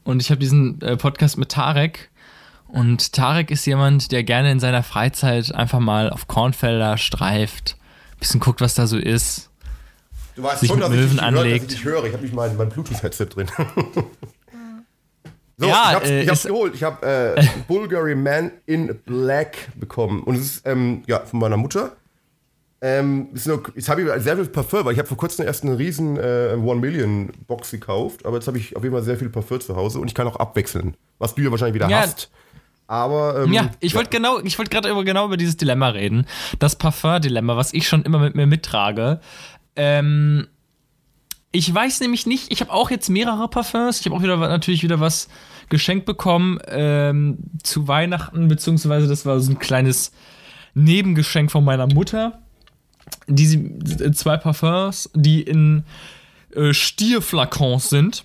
[SPEAKER 2] und ich habe diesen äh, Podcast mit Tarek. Und Tarek ist jemand, der gerne in seiner Freizeit einfach mal auf Kornfelder streift, bisschen guckt, was da so ist.
[SPEAKER 1] Du weißt
[SPEAKER 2] Sich
[SPEAKER 1] schon,
[SPEAKER 2] mit
[SPEAKER 1] dass ich,
[SPEAKER 2] Möwen
[SPEAKER 1] dich höre, dass ich
[SPEAKER 2] anlegt.
[SPEAKER 1] höre. Ich habe nicht mein, mein Bluetooth-Headset drin. so,
[SPEAKER 2] Ja,
[SPEAKER 1] ich hab's,
[SPEAKER 2] äh,
[SPEAKER 1] ich hab's geholt. Ich habe äh, Bulgari Man in Black bekommen. Und es ist ähm, ja, von meiner Mutter. Ähm, ist nur, jetzt habe ich sehr viel Parfum, weil ich habe vor kurzem erst eine riesen äh, One Million Box gekauft. Aber jetzt habe ich auf jeden Fall sehr viel Parfum zu Hause und ich kann auch abwechseln. Was du ja wahrscheinlich wieder
[SPEAKER 2] Ja.
[SPEAKER 1] hast. Aber ähm,
[SPEAKER 2] Ja, ich wollte genau, ich wollte gerade über, genau über dieses Dilemma reden. Das Parfum-Dilemma, was ich schon immer mit mir mittrage. Ähm, ich weiß nämlich nicht, ich habe auch jetzt mehrere Parfums. Ich habe auch wieder natürlich wieder was geschenkt bekommen ähm, zu Weihnachten, beziehungsweise das war so ein kleines Nebengeschenk von meiner Mutter. Diese äh, zwei Parfums, die in äh, Stierflakons sind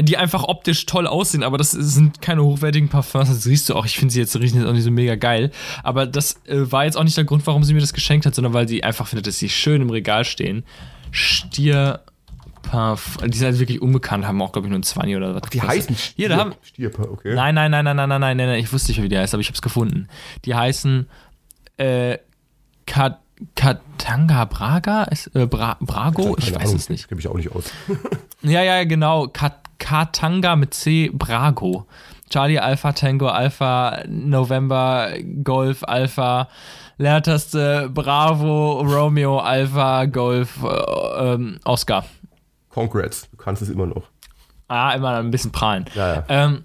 [SPEAKER 2] die einfach optisch toll aussehen, aber das sind keine hochwertigen Parfums, das riechst du auch. Ich finde sie jetzt riechen jetzt auch nicht so mega geil. Aber das äh, war jetzt auch nicht der Grund, warum sie mir das geschenkt hat, sondern weil sie einfach findet, dass sie schön im Regal stehen. Stierparf. Die sind halt wirklich unbekannt, haben auch, glaube ich, nur ein 20 oder was.
[SPEAKER 1] Ach, die
[SPEAKER 2] kostet.
[SPEAKER 1] heißen Stier,
[SPEAKER 2] Hier, da haben,
[SPEAKER 1] Stierpa, okay.
[SPEAKER 2] Nein, nein, nein, nein, nein, nein, nein, nein, nein. ich wusste nicht, wie die heißt, aber ich habe es gefunden. Die heißen äh, Kat Katanga Braga? Ist, äh, Bra Brago? Ich, weiß es nicht.
[SPEAKER 1] Kenne ich auch nicht aus.
[SPEAKER 2] ja, ja, genau. Kat Katanga mit C Brago. Charlie Alpha Tango Alpha November Golf Alpha Leertaste Bravo Romeo Alpha Golf äh, ähm, Oscar.
[SPEAKER 1] Congrats, du kannst es immer noch.
[SPEAKER 2] Ah, immer ein bisschen prahlen.
[SPEAKER 1] Ja, ja.
[SPEAKER 2] Ähm,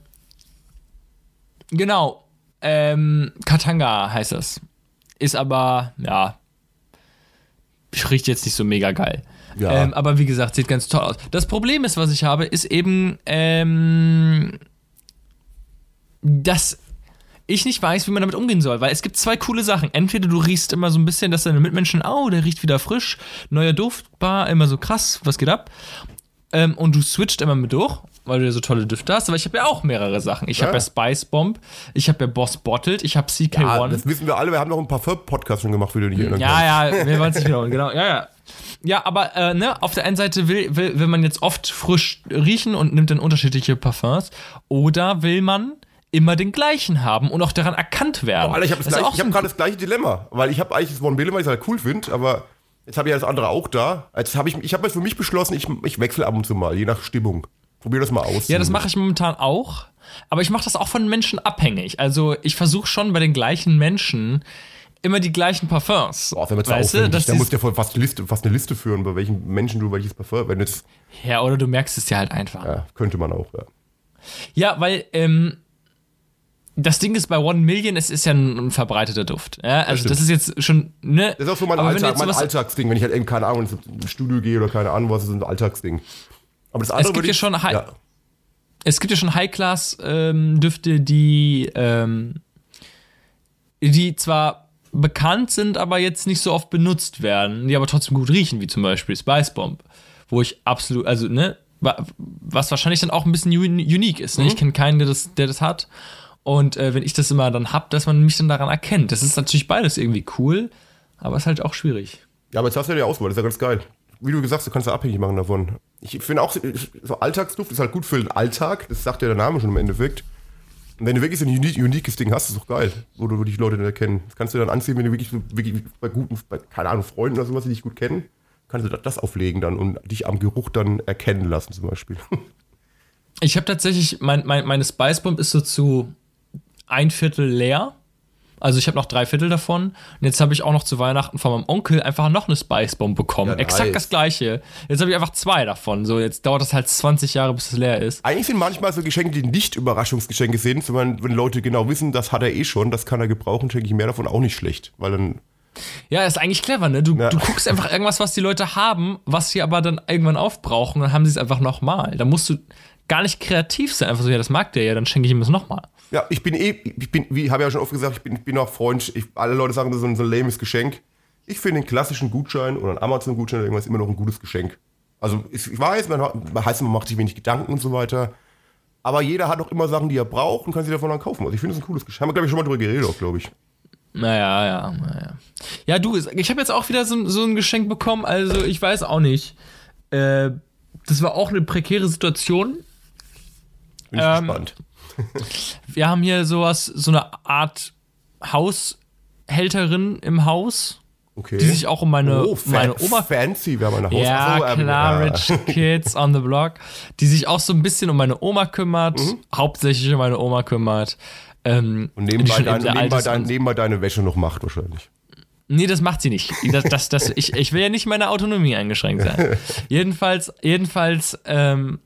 [SPEAKER 2] genau. Ähm, Katanga heißt das. Ist aber, ja, riecht jetzt nicht so mega geil.
[SPEAKER 1] Ja.
[SPEAKER 2] Ähm, aber wie gesagt, sieht ganz toll aus. Das Problem ist, was ich habe, ist eben, ähm, dass ich nicht weiß, wie man damit umgehen soll, weil es gibt zwei coole Sachen. Entweder du riechst immer so ein bisschen, dass deine Mitmenschen, oh, der riecht wieder frisch, neuer Duftbar, immer so krass, was geht ab? Ähm, und du switcht immer mit durch. Weil du ja so tolle Düfte hast, aber ich habe ja auch mehrere Sachen. Ich
[SPEAKER 1] Ja.
[SPEAKER 2] habe ja Spice Bomb, ich habe ja Boss Bottled, ich habe
[SPEAKER 1] Ah,
[SPEAKER 2] CK1.
[SPEAKER 1] das wissen wir alle. Wir haben noch ein paar Podcasts schon gemacht, wie du dich erinnern
[SPEAKER 2] Ja, ja, wir wollen es nicht wiederholen, genau. Ja, ja. Ja, aber äh, ne, auf der einen Seite will, will, will man jetzt oft frisch riechen und nimmt dann unterschiedliche Parfums. Oder will man immer den gleichen haben und auch daran erkannt werden.
[SPEAKER 1] Oh, Alter, ich habe hab
[SPEAKER 2] ein-
[SPEAKER 1] gerade das gleiche Dilemma, weil ich habe eigentlich das One Billion, weil ich es halt cool finde, aber jetzt habe ich ja das andere auch da. Jetzt habe ich, ich habe jetzt für mich beschlossen, ich, ich wechsle ab und zu mal, je nach Stimmung. Probier das mal aus.
[SPEAKER 2] Ja, das mache ich momentan auch. Aber ich mache das auch von Menschen abhängig. Also ich versuche schon bei den gleichen Menschen immer die gleichen Parfums.
[SPEAKER 1] Boah, wenn man
[SPEAKER 2] weißt du, dass
[SPEAKER 1] da musst du ja fast, Liste, fast eine Liste führen, bei welchen Menschen du welches Parfum, wenn jetzt,
[SPEAKER 2] ja, oder du merkst es ja halt einfach.
[SPEAKER 1] ja, könnte man auch, ja.
[SPEAKER 2] Ja, weil ähm, das Ding ist bei One Million, es ist ja ein, verbreiteter Duft. Ja, also
[SPEAKER 1] stimmt.
[SPEAKER 2] das ist jetzt schon, ne?
[SPEAKER 1] Das ist auch so mein, Alltag, mein Alltagsding, wenn ich halt eben, keine Ahnung, ins Studio gehe oder keine Ahnung was, ist ein Alltagsding. Aber das andere
[SPEAKER 2] gibt
[SPEAKER 1] würde
[SPEAKER 2] ja schon Hi-
[SPEAKER 1] ja,
[SPEAKER 2] Es gibt ja schon High-Class-Düfte, die, ähm, die zwar bekannt sind, aber jetzt nicht so oft benutzt werden, die aber trotzdem gut riechen, wie zum Beispiel Spice Bomb, wo ich absolut, also, ne, wa- was wahrscheinlich dann auch ein bisschen uni- unique ist. Ne?
[SPEAKER 1] Mhm.
[SPEAKER 2] Ich kenne keinen, der das, der das hat. Und äh, wenn ich das immer dann hab, dass man mich dann daran erkennt. Das ist natürlich beides irgendwie cool, aber ist halt auch schwierig.
[SPEAKER 1] Ja, aber jetzt hast du ja die Auswahl, das ist ja ganz geil. Wie du gesagt hast, du kannst ja abhängig machen davon. Ich finde auch, so Alltagsduft ist halt gut für den Alltag, das sagt ja der Name schon im Endeffekt. Und wenn du wirklich so ein uni uniques Ding hast, ist doch geil, wo du dich Leute nicht erkennen. Das kannst du dann anziehen, wenn du wirklich, wirklich bei guten, bei, keine Ahnung, Freunden oder sowas, die dich gut kennen, kannst du das auflegen dann und dich am Geruch dann erkennen lassen zum Beispiel.
[SPEAKER 2] Ich habe tatsächlich, mein, mein, meine Spice Bomb ist so zu ein Viertel leer. Also ich habe noch drei Viertel davon. Und jetzt habe ich auch noch zu Weihnachten von meinem Onkel einfach noch eine Spice Bomb bekommen.
[SPEAKER 1] Ja, nice.
[SPEAKER 2] Exakt das gleiche. Jetzt habe ich einfach zwei davon. So, jetzt dauert das halt 20 Jahre, bis es leer ist.
[SPEAKER 1] Eigentlich sind manchmal so Geschenke, die nicht Überraschungsgeschenke sind, sondern wenn Leute genau wissen, das hat er eh schon, das kann er gebrauchen, schenke ich mehr davon auch nicht schlecht. Weil dann,
[SPEAKER 2] Ja, ist eigentlich clever, ne? Du,
[SPEAKER 1] Ja.
[SPEAKER 2] du guckst einfach irgendwas, was die Leute haben, was sie aber dann irgendwann aufbrauchen, dann haben sie es einfach nochmal. Da musst du gar nicht kreativ sein. Einfach so, ja, das mag der ja, dann schenke ich ihm das nochmal.
[SPEAKER 1] Ja, ich bin eh, ich bin, wie habe ja schon oft gesagt, ich bin, ich bin auch Freund, ich, alle Leute sagen, das ist so ein, so ein lames Geschenk. Ich finde einen klassischen Gutschein oder einen Amazon-Gutschein oder irgendwas immer noch ein gutes Geschenk. Also ich weiß, man, man heißt, man macht sich wenig Gedanken und so weiter. Aber jeder hat auch immer Sachen, die er braucht und kann sie davon dann kaufen. Also ich finde es ein cooles Geschenk. Haben wir, glaube ich, schon mal drüber geredet, auch, glaube ich.
[SPEAKER 2] Naja, ja, naja. Ja, du, ich habe jetzt auch wieder so, so ein Geschenk bekommen, also ich weiß auch nicht. Äh, das war auch eine prekäre Situation.
[SPEAKER 1] Bin ich
[SPEAKER 2] Ähm,
[SPEAKER 1] gespannt.
[SPEAKER 2] Wir haben hier sowas, so eine Art Haushälterin im Haus,
[SPEAKER 1] Okay.
[SPEAKER 2] die sich auch um meine,
[SPEAKER 1] oh, fa
[SPEAKER 2] meine Oma
[SPEAKER 1] fancy, wir haben eine Haus.
[SPEAKER 2] Ja,
[SPEAKER 1] so, ähm,
[SPEAKER 2] klar,
[SPEAKER 1] ja.
[SPEAKER 2] Rich Kids on the Block, die sich auch so ein bisschen um meine Oma kümmert, hauptsächlich um meine Oma kümmert. Ähm,
[SPEAKER 1] Und nebenbei, dein, nebenbei, dein, nebenbei deine Wäsche noch macht wahrscheinlich.
[SPEAKER 2] Nee, das macht sie nicht. Das, das, das, ich, ich will ja nicht meine Autonomie eingeschränkt sein. jedenfalls, jedenfalls, ähm,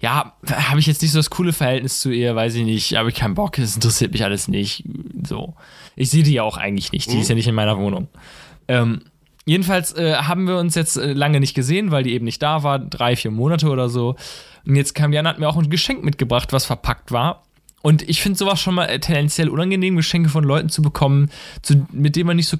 [SPEAKER 2] ja, habe ich jetzt nicht so das coole Verhältnis zu ihr, weiß ich nicht, habe ich keinen Bock, es interessiert mich alles nicht. So. Ich sehe die ja auch eigentlich nicht, die ist ja nicht in meiner Wohnung. Ähm, jedenfalls äh, haben wir uns jetzt äh, lange nicht gesehen, weil die eben nicht da war, drei, vier Monate oder so. Und jetzt kam Jan, hat mir auch ein Geschenk mitgebracht, was verpackt war. Und ich finde sowas schon mal tendenziell unangenehm, Geschenke von Leuten zu bekommen, zu, mit denen man nicht so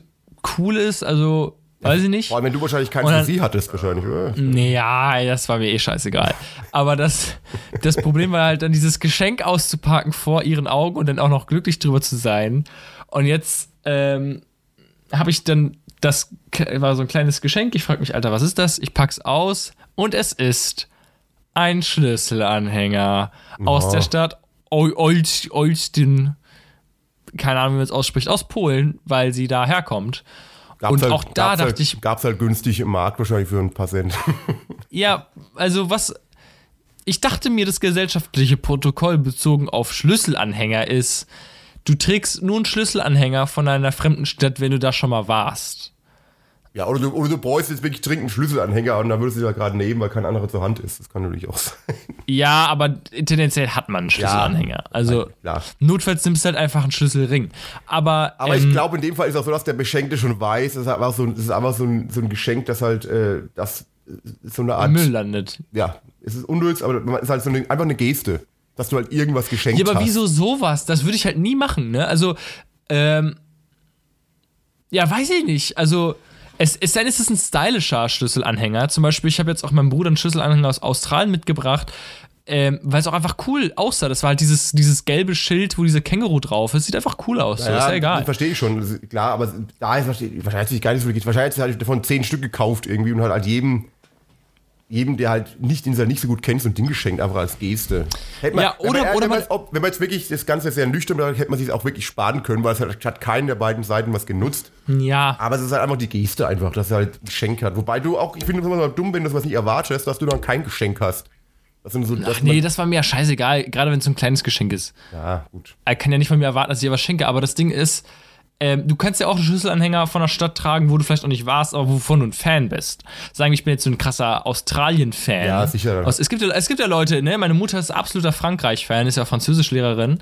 [SPEAKER 2] cool ist. Also, weiß ich nicht.
[SPEAKER 1] Vor allem, wenn du wahrscheinlich keinen
[SPEAKER 2] dann-
[SPEAKER 1] sie hattest, wahrscheinlich, oder?
[SPEAKER 2] Nee, ja, das war mir eh scheißegal. Aber das, das Problem war halt dann, dieses Geschenk auszupacken vor ihren Augen und dann auch noch glücklich drüber zu sein. Und jetzt ähm, habe ich dann, das war so ein kleines Geschenk. Ich frage mich, Alter, was ist das? Ich pack's aus und es ist ein Schlüsselanhänger aus
[SPEAKER 1] Oh.
[SPEAKER 2] der Stadt Ol- Olsz- Olsztyn. Keine Ahnung, wie man es ausspricht, aus Polen, weil sie da herkommt.
[SPEAKER 1] Gab's
[SPEAKER 2] Und
[SPEAKER 1] halt,
[SPEAKER 2] auch da
[SPEAKER 1] gab's
[SPEAKER 2] dachte
[SPEAKER 1] halt,
[SPEAKER 2] ich-
[SPEAKER 1] Gab's halt günstig im Markt, wahrscheinlich für ein paar Cent.
[SPEAKER 2] Ja, also was. Ich dachte mir, das gesellschaftliche Protokoll bezogen auf Schlüsselanhänger ist, du trägst nur einen Schlüsselanhänger von einer fremden Stadt, wenn du da schon mal warst.
[SPEAKER 1] Ja, oder du, oder du brauchst jetzt wirklich dringend einen Schlüsselanhänger und dann würdest du da gerade nehmen, weil kein anderer zur Hand ist. Das kann natürlich auch sein.
[SPEAKER 2] Ja, aber tendenziell hat man einen Schlüsselanhänger. also
[SPEAKER 1] klar.
[SPEAKER 2] notfalls nimmst du halt einfach einen Schlüsselring. Aber,
[SPEAKER 1] Aber
[SPEAKER 2] ähm,
[SPEAKER 1] ich glaube, in dem Fall ist auch so, dass der Beschenkte schon weiß, es ist einfach so, ein- es ist einfach so ein, so ein Geschenk, das halt, äh, das so eine Art,
[SPEAKER 2] Müll landet.
[SPEAKER 1] ja, es ist unnütz, aber es ist halt so eine, einfach eine Geste, dass du halt irgendwas geschenkt
[SPEAKER 2] Ja, aber
[SPEAKER 1] hast.
[SPEAKER 2] wieso sowas? Das würde ich halt nie machen, ne? Also, ähm, ja, weiß ich nicht. Also, es, es sei denn, es ist ein stylischer Schlüsselanhänger. Zum Beispiel, ich habe jetzt auch meinem Bruder einen Schlüsselanhänger aus Australien mitgebracht. ähm, weil es auch einfach cool aussah. Das war halt dieses, dieses gelbe Schild, wo diese Känguru drauf ist. Sieht einfach cool aus. So, ist ja egal.
[SPEAKER 1] Verstehe ich schon. Ist Klar, aber da ist wahrscheinlich wahrscheinlich gar nicht so geht. Wahrscheinlich hat sich davon zehn Stück gekauft irgendwie und hat halt jedem, jedem, der halt nicht den er nicht so gut kennt, so ein Ding geschenkt, einfach als Geste. Hätte man,
[SPEAKER 2] Ja,
[SPEAKER 1] wenn
[SPEAKER 2] oder-
[SPEAKER 1] man,
[SPEAKER 2] oder
[SPEAKER 1] wenn, man,
[SPEAKER 2] man-
[SPEAKER 1] ob- wenn man jetzt wirklich das Ganze sehr nüchtern betrachtet, hätte man sich auch wirklich sparen können, weil es hat, hat keinen der beiden Seiten was genutzt.
[SPEAKER 2] Ja.
[SPEAKER 1] Aber es ist halt einfach die Geste einfach, dass er halt ein Geschenk hat. Wobei du auch, ich finde es immer dumm, wenn du was nicht erwartest, dass du dann kein Geschenk hast. Das so,
[SPEAKER 2] Ach nee, das war mir ja scheißegal, gerade wenn es so ein kleines Geschenk ist.
[SPEAKER 1] ja, gut.
[SPEAKER 2] Er kann ja nicht von mir erwarten, dass ich dir was schenke, aber das Ding ist, ähm, du kannst ja auch einen Schlüsselanhänger von der Stadt tragen, wo du vielleicht noch nicht warst, aber wovon du ein Fan bist. Sagen wir, ich bin jetzt so ein krasser Australien-Fan.
[SPEAKER 1] Ja, sicher.
[SPEAKER 2] Aus, es, gibt, ja- es gibt ja Leute, ne? Meine Mutter ist absoluter Frankreich-Fan, ist ja Französischlehrerin.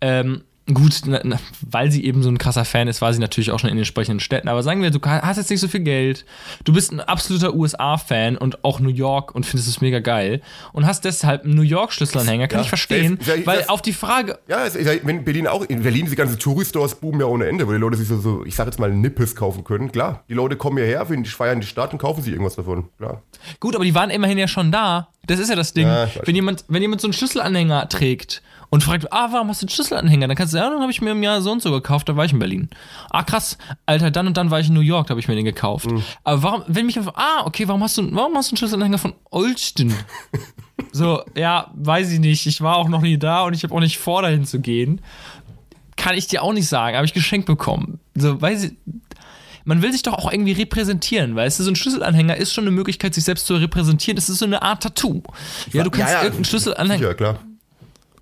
[SPEAKER 2] Ähm, gut, na, na, weil sie eben so ein krasser Fan ist, war sie natürlich auch schon in den entsprechenden Städten. Aber sagen wir, du hast jetzt nicht so viel Geld, du bist ein absoluter USA-Fan und auch New York und findest es mega geil und hast deshalb einen New York-Schlüsselanhänger, kann
[SPEAKER 1] Ja,
[SPEAKER 2] ich verstehen.
[SPEAKER 1] das-
[SPEAKER 2] weil
[SPEAKER 1] das-
[SPEAKER 2] auf die Frage,
[SPEAKER 1] Ja, in Berlin auch. In Berlin diese ganzen Touristores boomen ja ohne Ende, wo die Leute sich so, so ich sag jetzt mal, Nippes kaufen können. Klar, die Leute kommen hierher, die feiern die Stadt und kaufen sich irgendwas davon. Klar.
[SPEAKER 2] Gut, aber die waren immerhin ja schon da. Das ist ja das Ding.
[SPEAKER 1] Ja,
[SPEAKER 2] wenn, jemand, wenn jemand so einen Schlüsselanhänger trägt und fragt, ah, warum hast du einen Schlüsselanhänger? Dann kannst du sagen, ja, dann habe ich mir im Jahr so und so gekauft, da war ich in Berlin. Ah, krass, Alter, dann und dann war ich in New York, da habe ich mir den gekauft.
[SPEAKER 1] Mhm.
[SPEAKER 2] Aber warum, wenn mich einfach, ah, okay, warum hast du, warum hast du einen Schlüsselanhänger von Olsten? so, ja, weiß ich nicht. Ich war auch noch nie da und ich habe auch nicht vor, dahin zu gehen. Kann ich dir auch nicht sagen, habe ich geschenkt bekommen. So, weiß ich, man will sich doch auch irgendwie repräsentieren, weißt du, so ein Schlüsselanhänger ist schon eine Möglichkeit, sich selbst zu repräsentieren. Das ist so eine Art Tattoo. Ja, du kannst irgendeinen Schlüsselanhänger,
[SPEAKER 1] Ja, klar.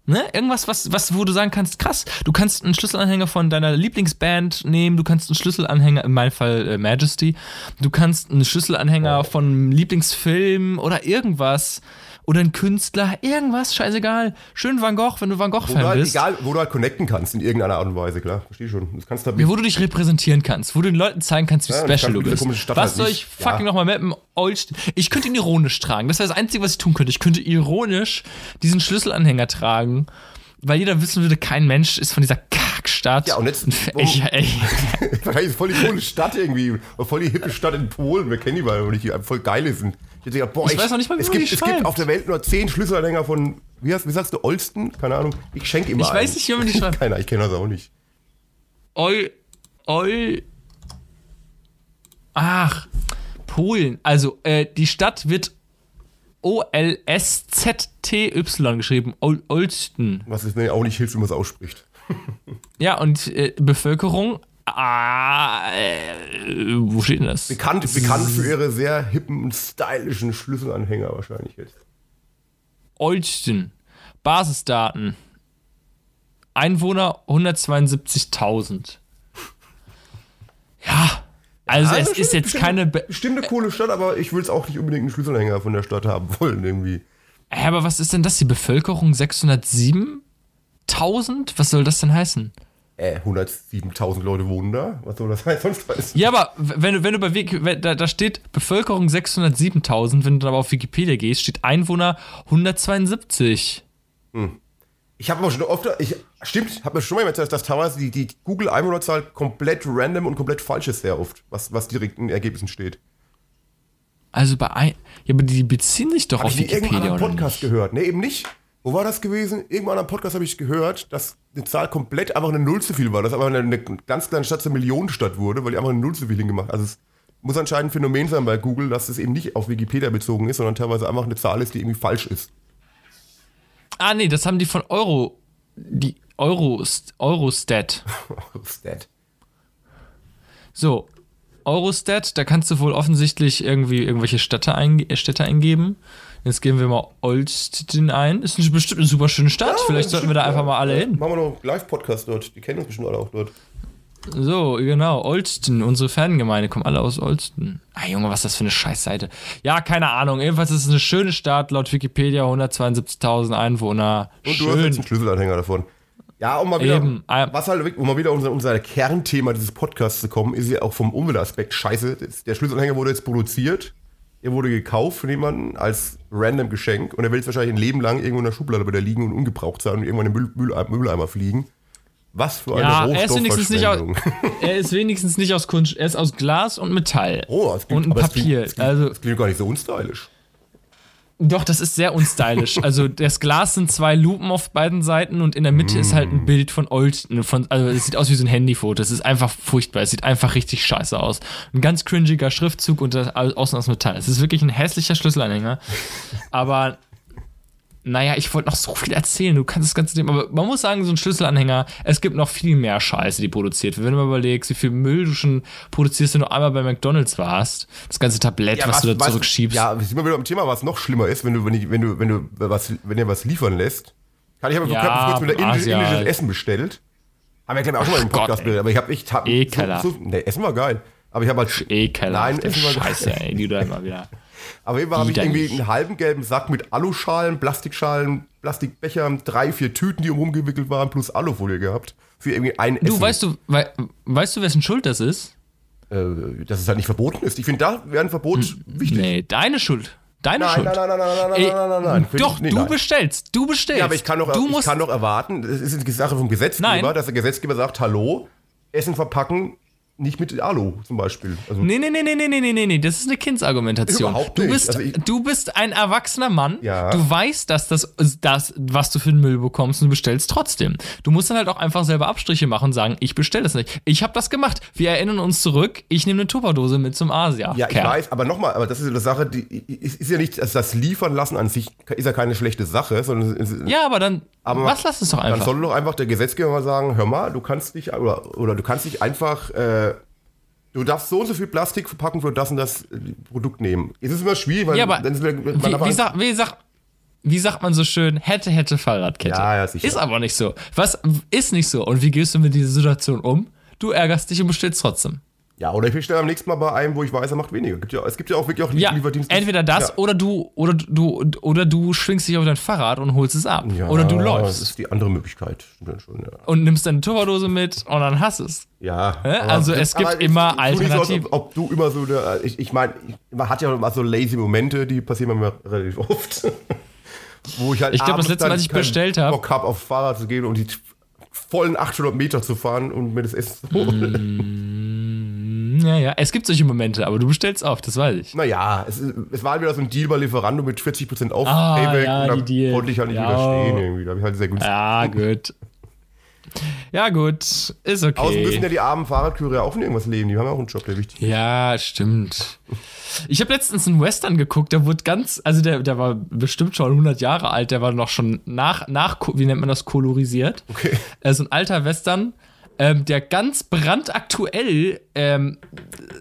[SPEAKER 2] Ne? Irgendwas, was, was, wo du sagen kannst, krass, du kannst einen Schlüsselanhänger von deiner Lieblingsband nehmen, du kannst einen Schlüsselanhänger, in meinem Fall äh, Majesty, du kannst einen Schlüsselanhänger von einem Lieblingsfilm oder irgendwas. Oder ein Künstler, irgendwas, scheißegal. Schön Van Gogh, wenn du Van Gogh-Fan
[SPEAKER 1] halt,
[SPEAKER 2] bist.
[SPEAKER 1] egal, wo du halt connecten kannst in irgendeiner Art und Weise, klar. Versteh schon. Das kannst du halt
[SPEAKER 2] Ja, wo du dich repräsentieren kannst, wo du den Leuten zeigen kannst, wie
[SPEAKER 1] Ja,
[SPEAKER 2] special du bist. Was
[SPEAKER 1] halt
[SPEAKER 2] soll ich fucking
[SPEAKER 1] Ja.
[SPEAKER 2] nochmal mit dem Old Ich könnte ihn ironisch tragen. Das wäre das Einzige, was ich tun könnte. Ich könnte ironisch diesen Schlüsselanhänger tragen, weil jeder wissen würde, kein Mensch ist von dieser Kackstadt.
[SPEAKER 1] Ja, und jetzt-
[SPEAKER 2] Ich, ey,
[SPEAKER 1] Wahrscheinlich ist voll die coole Stadt irgendwie. Voll die hippe Stadt in Polen. Wir kennen die mal, weil die voll geile sind. Ich, hätte gedacht, boah,
[SPEAKER 2] Ich weiß noch nicht mal, wie
[SPEAKER 1] es gibt, es gibt auf der Welt nur zehn Schlüsselanhänger von, wie, hast, wie sagst du, Olsten? Keine Ahnung. Ich schenke ihm
[SPEAKER 2] Ich
[SPEAKER 1] mal
[SPEAKER 2] weiß
[SPEAKER 1] einen.
[SPEAKER 2] nicht, wie man die schreibt.
[SPEAKER 1] Keiner, ich kenne das auch nicht.
[SPEAKER 2] Ol, Ol. Ach, Polen. Also, äh, die Stadt wird O-L-S-Z-T-Y geschrieben. Ol Olsten.
[SPEAKER 1] Was es mir auch nicht hilft, wie man es ausspricht.
[SPEAKER 2] Ja, und äh, Bevölkerung. Ah, äh, wo steht denn das?
[SPEAKER 1] Bekannt, bekannt für ihre sehr hippen und stylischen Schlüsselanhänger wahrscheinlich jetzt.
[SPEAKER 2] Olsten. Basisdaten. Einwohner 172.000. Ja, also
[SPEAKER 1] Ja,
[SPEAKER 2] es ist jetzt
[SPEAKER 1] bestimmt-
[SPEAKER 2] keine. Be
[SPEAKER 1] Bestimmt eine coole Stadt, aber ich will es auch nicht unbedingt einen Schlüsselanhänger von der Stadt haben wollen irgendwie.
[SPEAKER 2] Hä, aber was ist denn das? Die Bevölkerung 607.000? Was soll das denn heißen?
[SPEAKER 1] Äh, 107.000 Leute wohnen da. Was soll das heißen? Sonst heißen?
[SPEAKER 2] Ja, aber wenn du, wenn du bei Wiki, wenn- da, da steht Bevölkerung 607.000, wenn du dann aber auf Wikipedia gehst, steht Einwohner 172.
[SPEAKER 1] Ich habe aber schon oft, ich, stimmt, habe mir schon mal erzählt, dass teilweise die, die Google-Einwohnerzahl komplett random und komplett falsch ist sehr oft, was, was direkt in den Ergebnissen steht.
[SPEAKER 2] Also bei ein, ja, aber die beziehen sich doch
[SPEAKER 1] Habe
[SPEAKER 2] auf
[SPEAKER 1] ich
[SPEAKER 2] Wikipedia
[SPEAKER 1] anderen
[SPEAKER 2] oder
[SPEAKER 1] Podcast
[SPEAKER 2] nicht?
[SPEAKER 1] gehört. Nee, eben nicht. Wo war das gewesen? Irgendwann anderen Podcast habe ich gehört, dass eine Zahl komplett einfach eine Null zu viel war. Dass aber eine, eine ganz kleine Stadt zur Millionenstadt wurde, weil die einfach eine Null zu viel hingemacht Also es muss anscheinend ein Phänomen sein bei Google, dass es eben nicht auf Wikipedia bezogen ist, sondern teilweise einfach eine Zahl ist, die irgendwie falsch ist.
[SPEAKER 2] Ah, nee, das haben die von Euro, die Eurost, Eurostat.
[SPEAKER 1] Stat.
[SPEAKER 2] So, Eurostat, da kannst du wohl offensichtlich irgendwie irgendwelche Städte, einge äh, Städte eingeben. Jetzt geben wir mal Olsztyn ein. Ist eine, bestimmt eine super schöne Stadt. Vielleicht sollten wir da einfach mal alle hin.
[SPEAKER 1] Machen wir noch einen Live-Podcast dort. Die kennen uns bestimmt alle auch dort.
[SPEAKER 2] So, genau, Olsztyn, unsere Fangemeinde kommen alle aus Olsztyn. Ah, Junge, was ist das für eine Scheißseite? Ja, keine Ahnung. Jedenfalls ist es eine schöne Stadt, laut Wikipedia 172.000 Einwohner.
[SPEAKER 1] Und du hast jetzt
[SPEAKER 2] Schön.
[SPEAKER 1] einen Schlüsselanhänger davon. Ja, um mal wieder,
[SPEAKER 2] Eben. Ah.
[SPEAKER 1] was halt, um mal wieder unser, unser Kernthema dieses Podcasts zu kommen, ist ja auch vom Umweltaspekt scheiße. Der Schlüsselanhänger wurde jetzt produziert, er wurde gekauft von jemandem als random Geschenk und er will jetzt wahrscheinlich ein Leben lang irgendwo in der Schublade bei der liegen und ungebraucht sein und irgendwann in den Müll, Mülleimer fliegen. Was für eine
[SPEAKER 2] Ja, er ist wenigstens nicht aus, er ist wenigstens nicht aus Kunst, er ist aus Glas und Metall.
[SPEAKER 1] Oh, das klingt,
[SPEAKER 2] und
[SPEAKER 1] das
[SPEAKER 2] Papier.
[SPEAKER 1] Klingt, das, klingt,
[SPEAKER 2] also,
[SPEAKER 1] das klingt gar nicht so unstylisch.
[SPEAKER 2] Doch, das ist sehr unstylisch. Also das Glas sind zwei Lupen auf beiden Seiten und in der Mitte mm. ist halt ein mm. Bild von Old. Von, also es sieht aus wie so ein Handyfoto. Es ist einfach furchtbar. Es sieht einfach richtig scheiße aus. Ein ganz cringiger Schriftzug und das außen aus Metall. Es ist wirklich ein hässlicher Schlüsselanhänger. Aber naja, ich wollte noch so viel erzählen, du kannst das ganze Thema, aber man muss sagen, so ein Schlüsselanhänger, es gibt noch viel mehr Scheiße, die produziert wird. Wenn du mal überlegst, wie viel Müll du schon produzierst, wenn du einmal bei McDonalds warst, das ganze Tablett, ja, was, was, du da was, zurückschiebst.
[SPEAKER 1] Ja, wir sind mal wieder am Thema, was noch schlimmer ist, wenn du, wenn, ich, wenn du, wenn du was, wenn ihr was liefern lässt. Kann ich aber ja, kurz mit der indisches Indische Essen bestellt. Haben wir, glaube ich, auch schon mal im Podcast Gott, aber ich habe echt. Hab
[SPEAKER 2] Ekeler.
[SPEAKER 1] So, so, nee, Essen war geil. Aber ich habe halt.
[SPEAKER 2] Ekeler.
[SPEAKER 1] Nein, Essen war
[SPEAKER 2] geil. Scheiße, ey, die du da immer wieder.
[SPEAKER 1] Aber eben habe ich irgendwie einen halben gelben Sack mit Aluschalen, Plastikschalen, Plastikbechern, drei, vier Tüten, die umgewickelt waren, plus Alufolie gehabt. Für irgendwie ein
[SPEAKER 2] Essen. Du, weißt du, wei weißt du, wessen Schuld das ist?
[SPEAKER 1] Äh, dass es halt nicht verboten ist. Ich finde, da wäre ein Verbot hm, wichtig. Nee,
[SPEAKER 2] deine Schuld. Deine
[SPEAKER 1] nein,
[SPEAKER 2] Schuld.
[SPEAKER 1] Nein, nein, nein, nein, nein, Ey, nein, nein, nein,
[SPEAKER 2] nein. Doch, nee, du nein. bestellst. Du bestellst.
[SPEAKER 1] Ja, aber ich kann doch, du ich kann doch erwarten, es ist eine Sache vom Gesetzgeber, nein. dass der Gesetzgeber sagt, hallo, Essen verpacken nicht mit Alu zum Beispiel.
[SPEAKER 2] Also nee, nee, nee, nee, nee, nee, nee, nee, das ist eine Kindsargumentation.
[SPEAKER 1] Überhaupt
[SPEAKER 2] nicht. Du bist,
[SPEAKER 1] also
[SPEAKER 2] du bist ein erwachsener Mann.
[SPEAKER 1] Ja.
[SPEAKER 2] Du weißt, dass das, das, was du für den Müll bekommst, und du bestellst trotzdem. Du musst dann halt auch einfach selber Abstriche machen und sagen, ich bestelle das nicht. Ich habe das gemacht. Wir erinnern uns zurück, ich nehme eine Tupperdose mit zum Asia.
[SPEAKER 1] Ja, ich weiß, aber nochmal, aber das ist eine Sache, die ist, ist ja nicht, also das Liefern lassen an sich ist ja keine schlechte Sache, sondern.
[SPEAKER 2] Ja, aber dann, aber was lass es doch einfach.
[SPEAKER 1] Dann soll doch einfach der Gesetzgeber mal sagen, hör mal, du kannst nicht, oder, oder du kannst nicht einfach, äh, du darfst so und so viel Plastik verpacken für das und das äh, Produkt nehmen. Es ist immer schwierig, weil
[SPEAKER 2] ja, aber
[SPEAKER 1] dann
[SPEAKER 2] wie, wie, sag, wie, sag, wie sagt man so schön, hätte, hätte Fahrradkette.
[SPEAKER 1] Ja, ja, sicher.
[SPEAKER 2] Ist aber nicht so. Was ist nicht so? Und wie gehst du mit dieser Situation um? Du ärgerst dich und bestellst trotzdem.
[SPEAKER 1] Ja, oder ich bestelle am nächsten Mal bei einem, wo ich weiß, er macht weniger. Gibt ja, es gibt ja auch wirklich auch
[SPEAKER 2] ja, Lieferdienste. Entweder das ja. oder du oder du oder du schwingst dich auf dein Fahrrad und holst es ab. Ja, oder du läufst.
[SPEAKER 1] Das ist die andere Möglichkeit. Schon, ja.
[SPEAKER 2] Und nimmst deine Tupperdose mit und dann hast es.
[SPEAKER 1] Ja.
[SPEAKER 2] Also es gibt immer Alternativen.
[SPEAKER 1] So, ob, ob, du immer so, der, ich, ich meine, man hat ja immer so lazy Momente, die passieren mir relativ oft. wo ich halt
[SPEAKER 2] Ich glaube, das letzte Mal, als ich bestellt habe.
[SPEAKER 1] Bock habe, auf Fahrrad zu gehen und die vollen 800 Meter zu fahren und mir das Essen zu
[SPEAKER 2] holen. Mm. Ja, ja, es gibt solche Momente, aber du bestellst oft, das weiß ich.
[SPEAKER 1] Naja, es, es war wieder so ein Deal bei Lieferando mit 40% auf
[SPEAKER 2] ah, Payback ja, und da
[SPEAKER 1] Deal. konnte ich halt nicht ja. widerstehen irgendwie. Da habe ich halt sehr günstig.
[SPEAKER 2] Ja, gut. Ja, gut, ist okay.
[SPEAKER 1] Außen müssen ja die armen Fahrradkurier auch von irgendwas leben. Die haben ja auch einen Job, der wichtig
[SPEAKER 2] ist. Ja, stimmt. Ich habe letztens einen Western geguckt, der wurde ganz, also der, der war bestimmt schon 100 Jahre alt, der war noch schon nach, nach wie nennt man das, kolorisiert.
[SPEAKER 1] Okay.
[SPEAKER 2] Also ein alter Western ähm, der ganz brandaktuell ähm,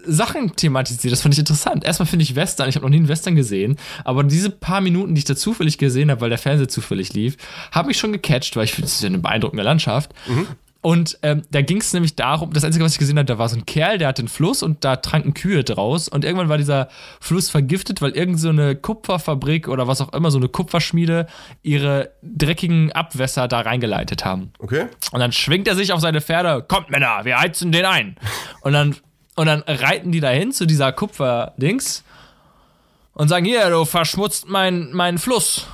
[SPEAKER 2] Sachen thematisiert. Das fand ich interessant. Erstmal finde ich Western, ich habe noch nie einen Western gesehen, aber diese paar Minuten, die ich da zufällig gesehen habe, weil der Fernseher zufällig lief, haben mich schon gecatcht, weil ich finde, es ist ja eine beeindruckende Landschaft. Mhm. Und ähm, da ging es nämlich darum, das Einzige, was ich gesehen habe, da war so ein Kerl, der hatte einen Fluss und da tranken Kühe draus. Und irgendwann war dieser Fluss vergiftet, weil irgend so eine Kupferfabrik oder was auch immer, so eine Kupferschmiede, ihre dreckigen Abwässer da reingeleitet haben.
[SPEAKER 1] Okay.
[SPEAKER 2] Und dann schwingt er sich auf seine Pferde, kommt Männer, wir heizen den ein. Und dann, und dann reiten die dahin zu dieser Kupferdings und sagen, hier, du verschmutzt meinen mein Fluss.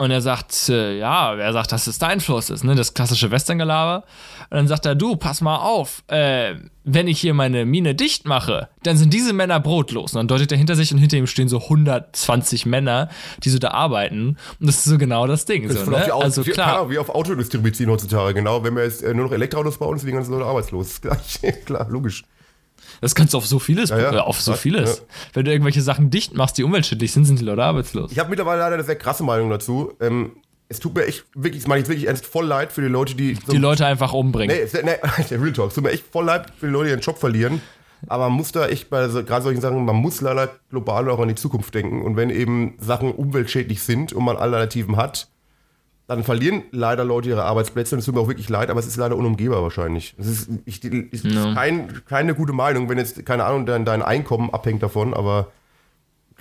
[SPEAKER 2] Und er sagt, äh, ja, wer sagt, dass es dein Fluss ist, ne? Das klassische Western-Gelaber. Und dann sagt er, du, pass mal auf, äh, wenn ich hier meine Mine dicht mache, dann sind diese Männer brotlos. Und dann deutet er hinter sich und hinter ihm stehen so 120 Männer, die so da arbeiten. Und das ist so genau das Ding. Das so, ne?
[SPEAKER 1] also wie, klar. wie auf Autodistribution heutzutage, genau. Wenn wir jetzt äh, nur noch Elektroautos bauen, sind die ganzen Leute arbeitslos. klar, logisch.
[SPEAKER 2] Das kannst du auf so vieles, ja, ja. auf so vieles. Ja. Wenn du irgendwelche Sachen dicht machst, die umweltschädlich sind, sind die Leute arbeitslos.
[SPEAKER 1] Ich habe mittlerweile leider eine sehr krasse Meinung dazu. Ähm, es tut mir echt wirklich, das meine ich wirklich ernst, voll leid für die Leute, die.
[SPEAKER 2] So die Leute einfach umbringen.
[SPEAKER 1] Nee, nee, Real Talk. Es tut mir echt voll leid für die Leute, die ihren Job verlieren. Aber man muss da echt bei so, gerade solchen Sachen, man muss leider global auch an die Zukunft denken. Und wenn eben Sachen umweltschädlich sind und man Alternativen hat, dann verlieren leider Leute ihre Arbeitsplätze und es tut mir auch wirklich leid, aber es ist leider unumgehbar wahrscheinlich. Es ist, ich, ist no. kein, keine gute Meinung, wenn jetzt, keine Ahnung, dein, dein Einkommen abhängt davon, aber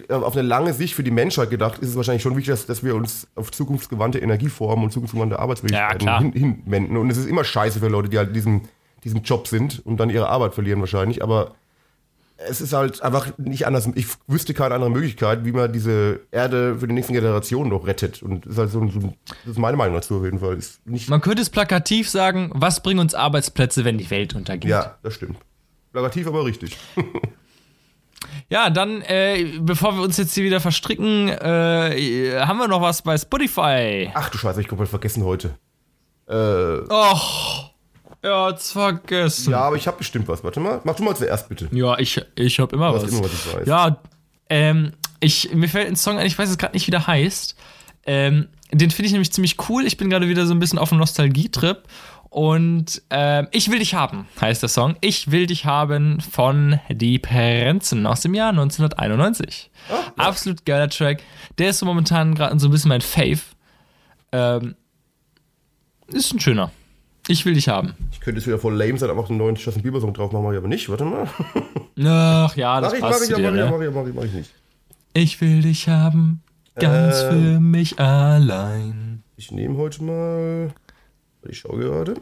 [SPEAKER 1] auf eine lange Sicht für die Menschheit gedacht, ist es wahrscheinlich schon wichtig, dass, dass wir uns auf zukunftsgewandte Energieformen und zukunftsgewandte Arbeitsmöglichkeiten ja, hin, hinwenden. Und es ist immer scheiße für Leute, die halt in diesem, diesem Job sind und dann ihre Arbeit verlieren wahrscheinlich, aber es ist halt einfach nicht anders. Ich wüsste keine andere Möglichkeit, wie man diese Erde für die nächsten Generationen noch rettet. Und das ist halt so, so das ist meine Meinung dazu auf jeden Fall.
[SPEAKER 2] man könnte es plakativ sagen, was bringen uns Arbeitsplätze, wenn die Welt untergeht?
[SPEAKER 1] Ja, das stimmt. Plakativ, aber richtig.
[SPEAKER 2] Ja, dann, äh, bevor wir uns jetzt hier wieder verstricken, äh, haben wir noch was bei Spotify.
[SPEAKER 1] Ach du Scheiße, ich komplett vergessen heute. Äh,
[SPEAKER 2] Och, er hat's vergessen.
[SPEAKER 1] ja, aber ich habe bestimmt was. Warte mal. Mach du mal zuerst bitte.
[SPEAKER 2] Ja, ich, ich hab immer
[SPEAKER 1] Du hast
[SPEAKER 2] was.
[SPEAKER 1] immer, was ich weiß.
[SPEAKER 2] Ja, ähm, ich, mir fällt ein Song ein, ich weiß jetzt gerade nicht, wie der heißt. Ähm, den finde ich nämlich ziemlich cool. Ich bin gerade wieder so ein bisschen auf einem Nostalgie-Trip. Und ähm, Ich will dich haben, heißt der Song. Ich will dich haben von Die Prenzen aus dem Jahr 1991. Absolut geiler Track. Der ist so momentan gerade so ein bisschen mein Fave. Ähm, ist ein schöner. Ich will dich haben.
[SPEAKER 1] Ich könnte jetzt wieder voll lame sein, einfach einen neuen Justin Bieber Song drauf machen, mach ich aber nicht. Warte mal.
[SPEAKER 2] Ach ja, das
[SPEAKER 1] Mach ich, mach
[SPEAKER 2] passt
[SPEAKER 1] ich,
[SPEAKER 2] zu
[SPEAKER 1] ja,
[SPEAKER 2] dir,
[SPEAKER 1] mach ich, ja,
[SPEAKER 2] ne?
[SPEAKER 1] mach ich, ja, mach ich, mach ich nicht.
[SPEAKER 2] Ich will dich haben, ganz
[SPEAKER 1] Ähm.
[SPEAKER 2] für mich allein.
[SPEAKER 1] Ich nehme heute mal. Ich schaue gerade.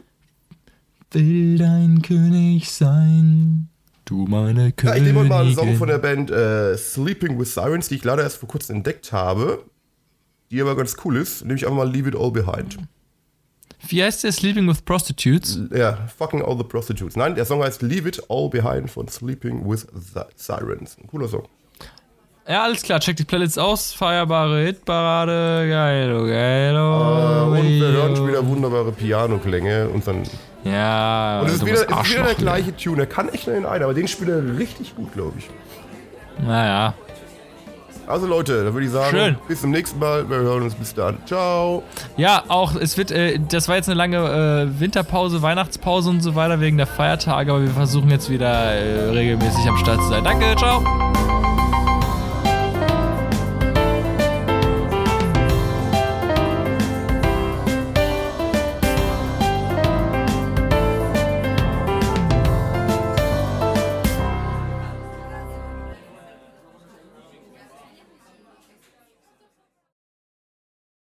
[SPEAKER 2] Will dein König sein, du meine
[SPEAKER 1] Ja,
[SPEAKER 2] Königin.
[SPEAKER 1] ich nehme heute mal einen Song von der Band äh, Sleeping with Sirens, die ich leider erst vor kurzem entdeckt habe. Die aber ganz cool ist. Nehme ich einfach mal Leave It All Behind.
[SPEAKER 2] Wie heißt der Sleeping with Prostitutes?
[SPEAKER 1] Ja, fucking all the prostitutes. Nein, der Song heißt Leave It All Behind von Sleeping with Si- Sirens. Ein cooler Song.
[SPEAKER 2] Ja, alles klar, check die Playlist aus. Feierbare Hitparade, geilo, geilo.
[SPEAKER 1] Äh, und wir hören schon wieder wunderbare Piano-Klänge. Und dann.
[SPEAKER 2] Ja,
[SPEAKER 1] Und es ist wieder, ist wieder der gleiche Tune. Er kann echt nur den einen, aber den spielt er richtig gut, glaube ich.
[SPEAKER 2] Naja,
[SPEAKER 1] Also Leute, dann würde ich sagen,
[SPEAKER 2] Schön.
[SPEAKER 1] bis zum nächsten Mal. Wir hören uns bis dann. Ciao.
[SPEAKER 2] ja, auch, es wird, äh, das war jetzt eine lange äh, Winterpause, Weihnachtspause und so weiter wegen der Feiertage, aber wir versuchen jetzt wieder äh, regelmäßig am Start zu sein. Danke, ciao.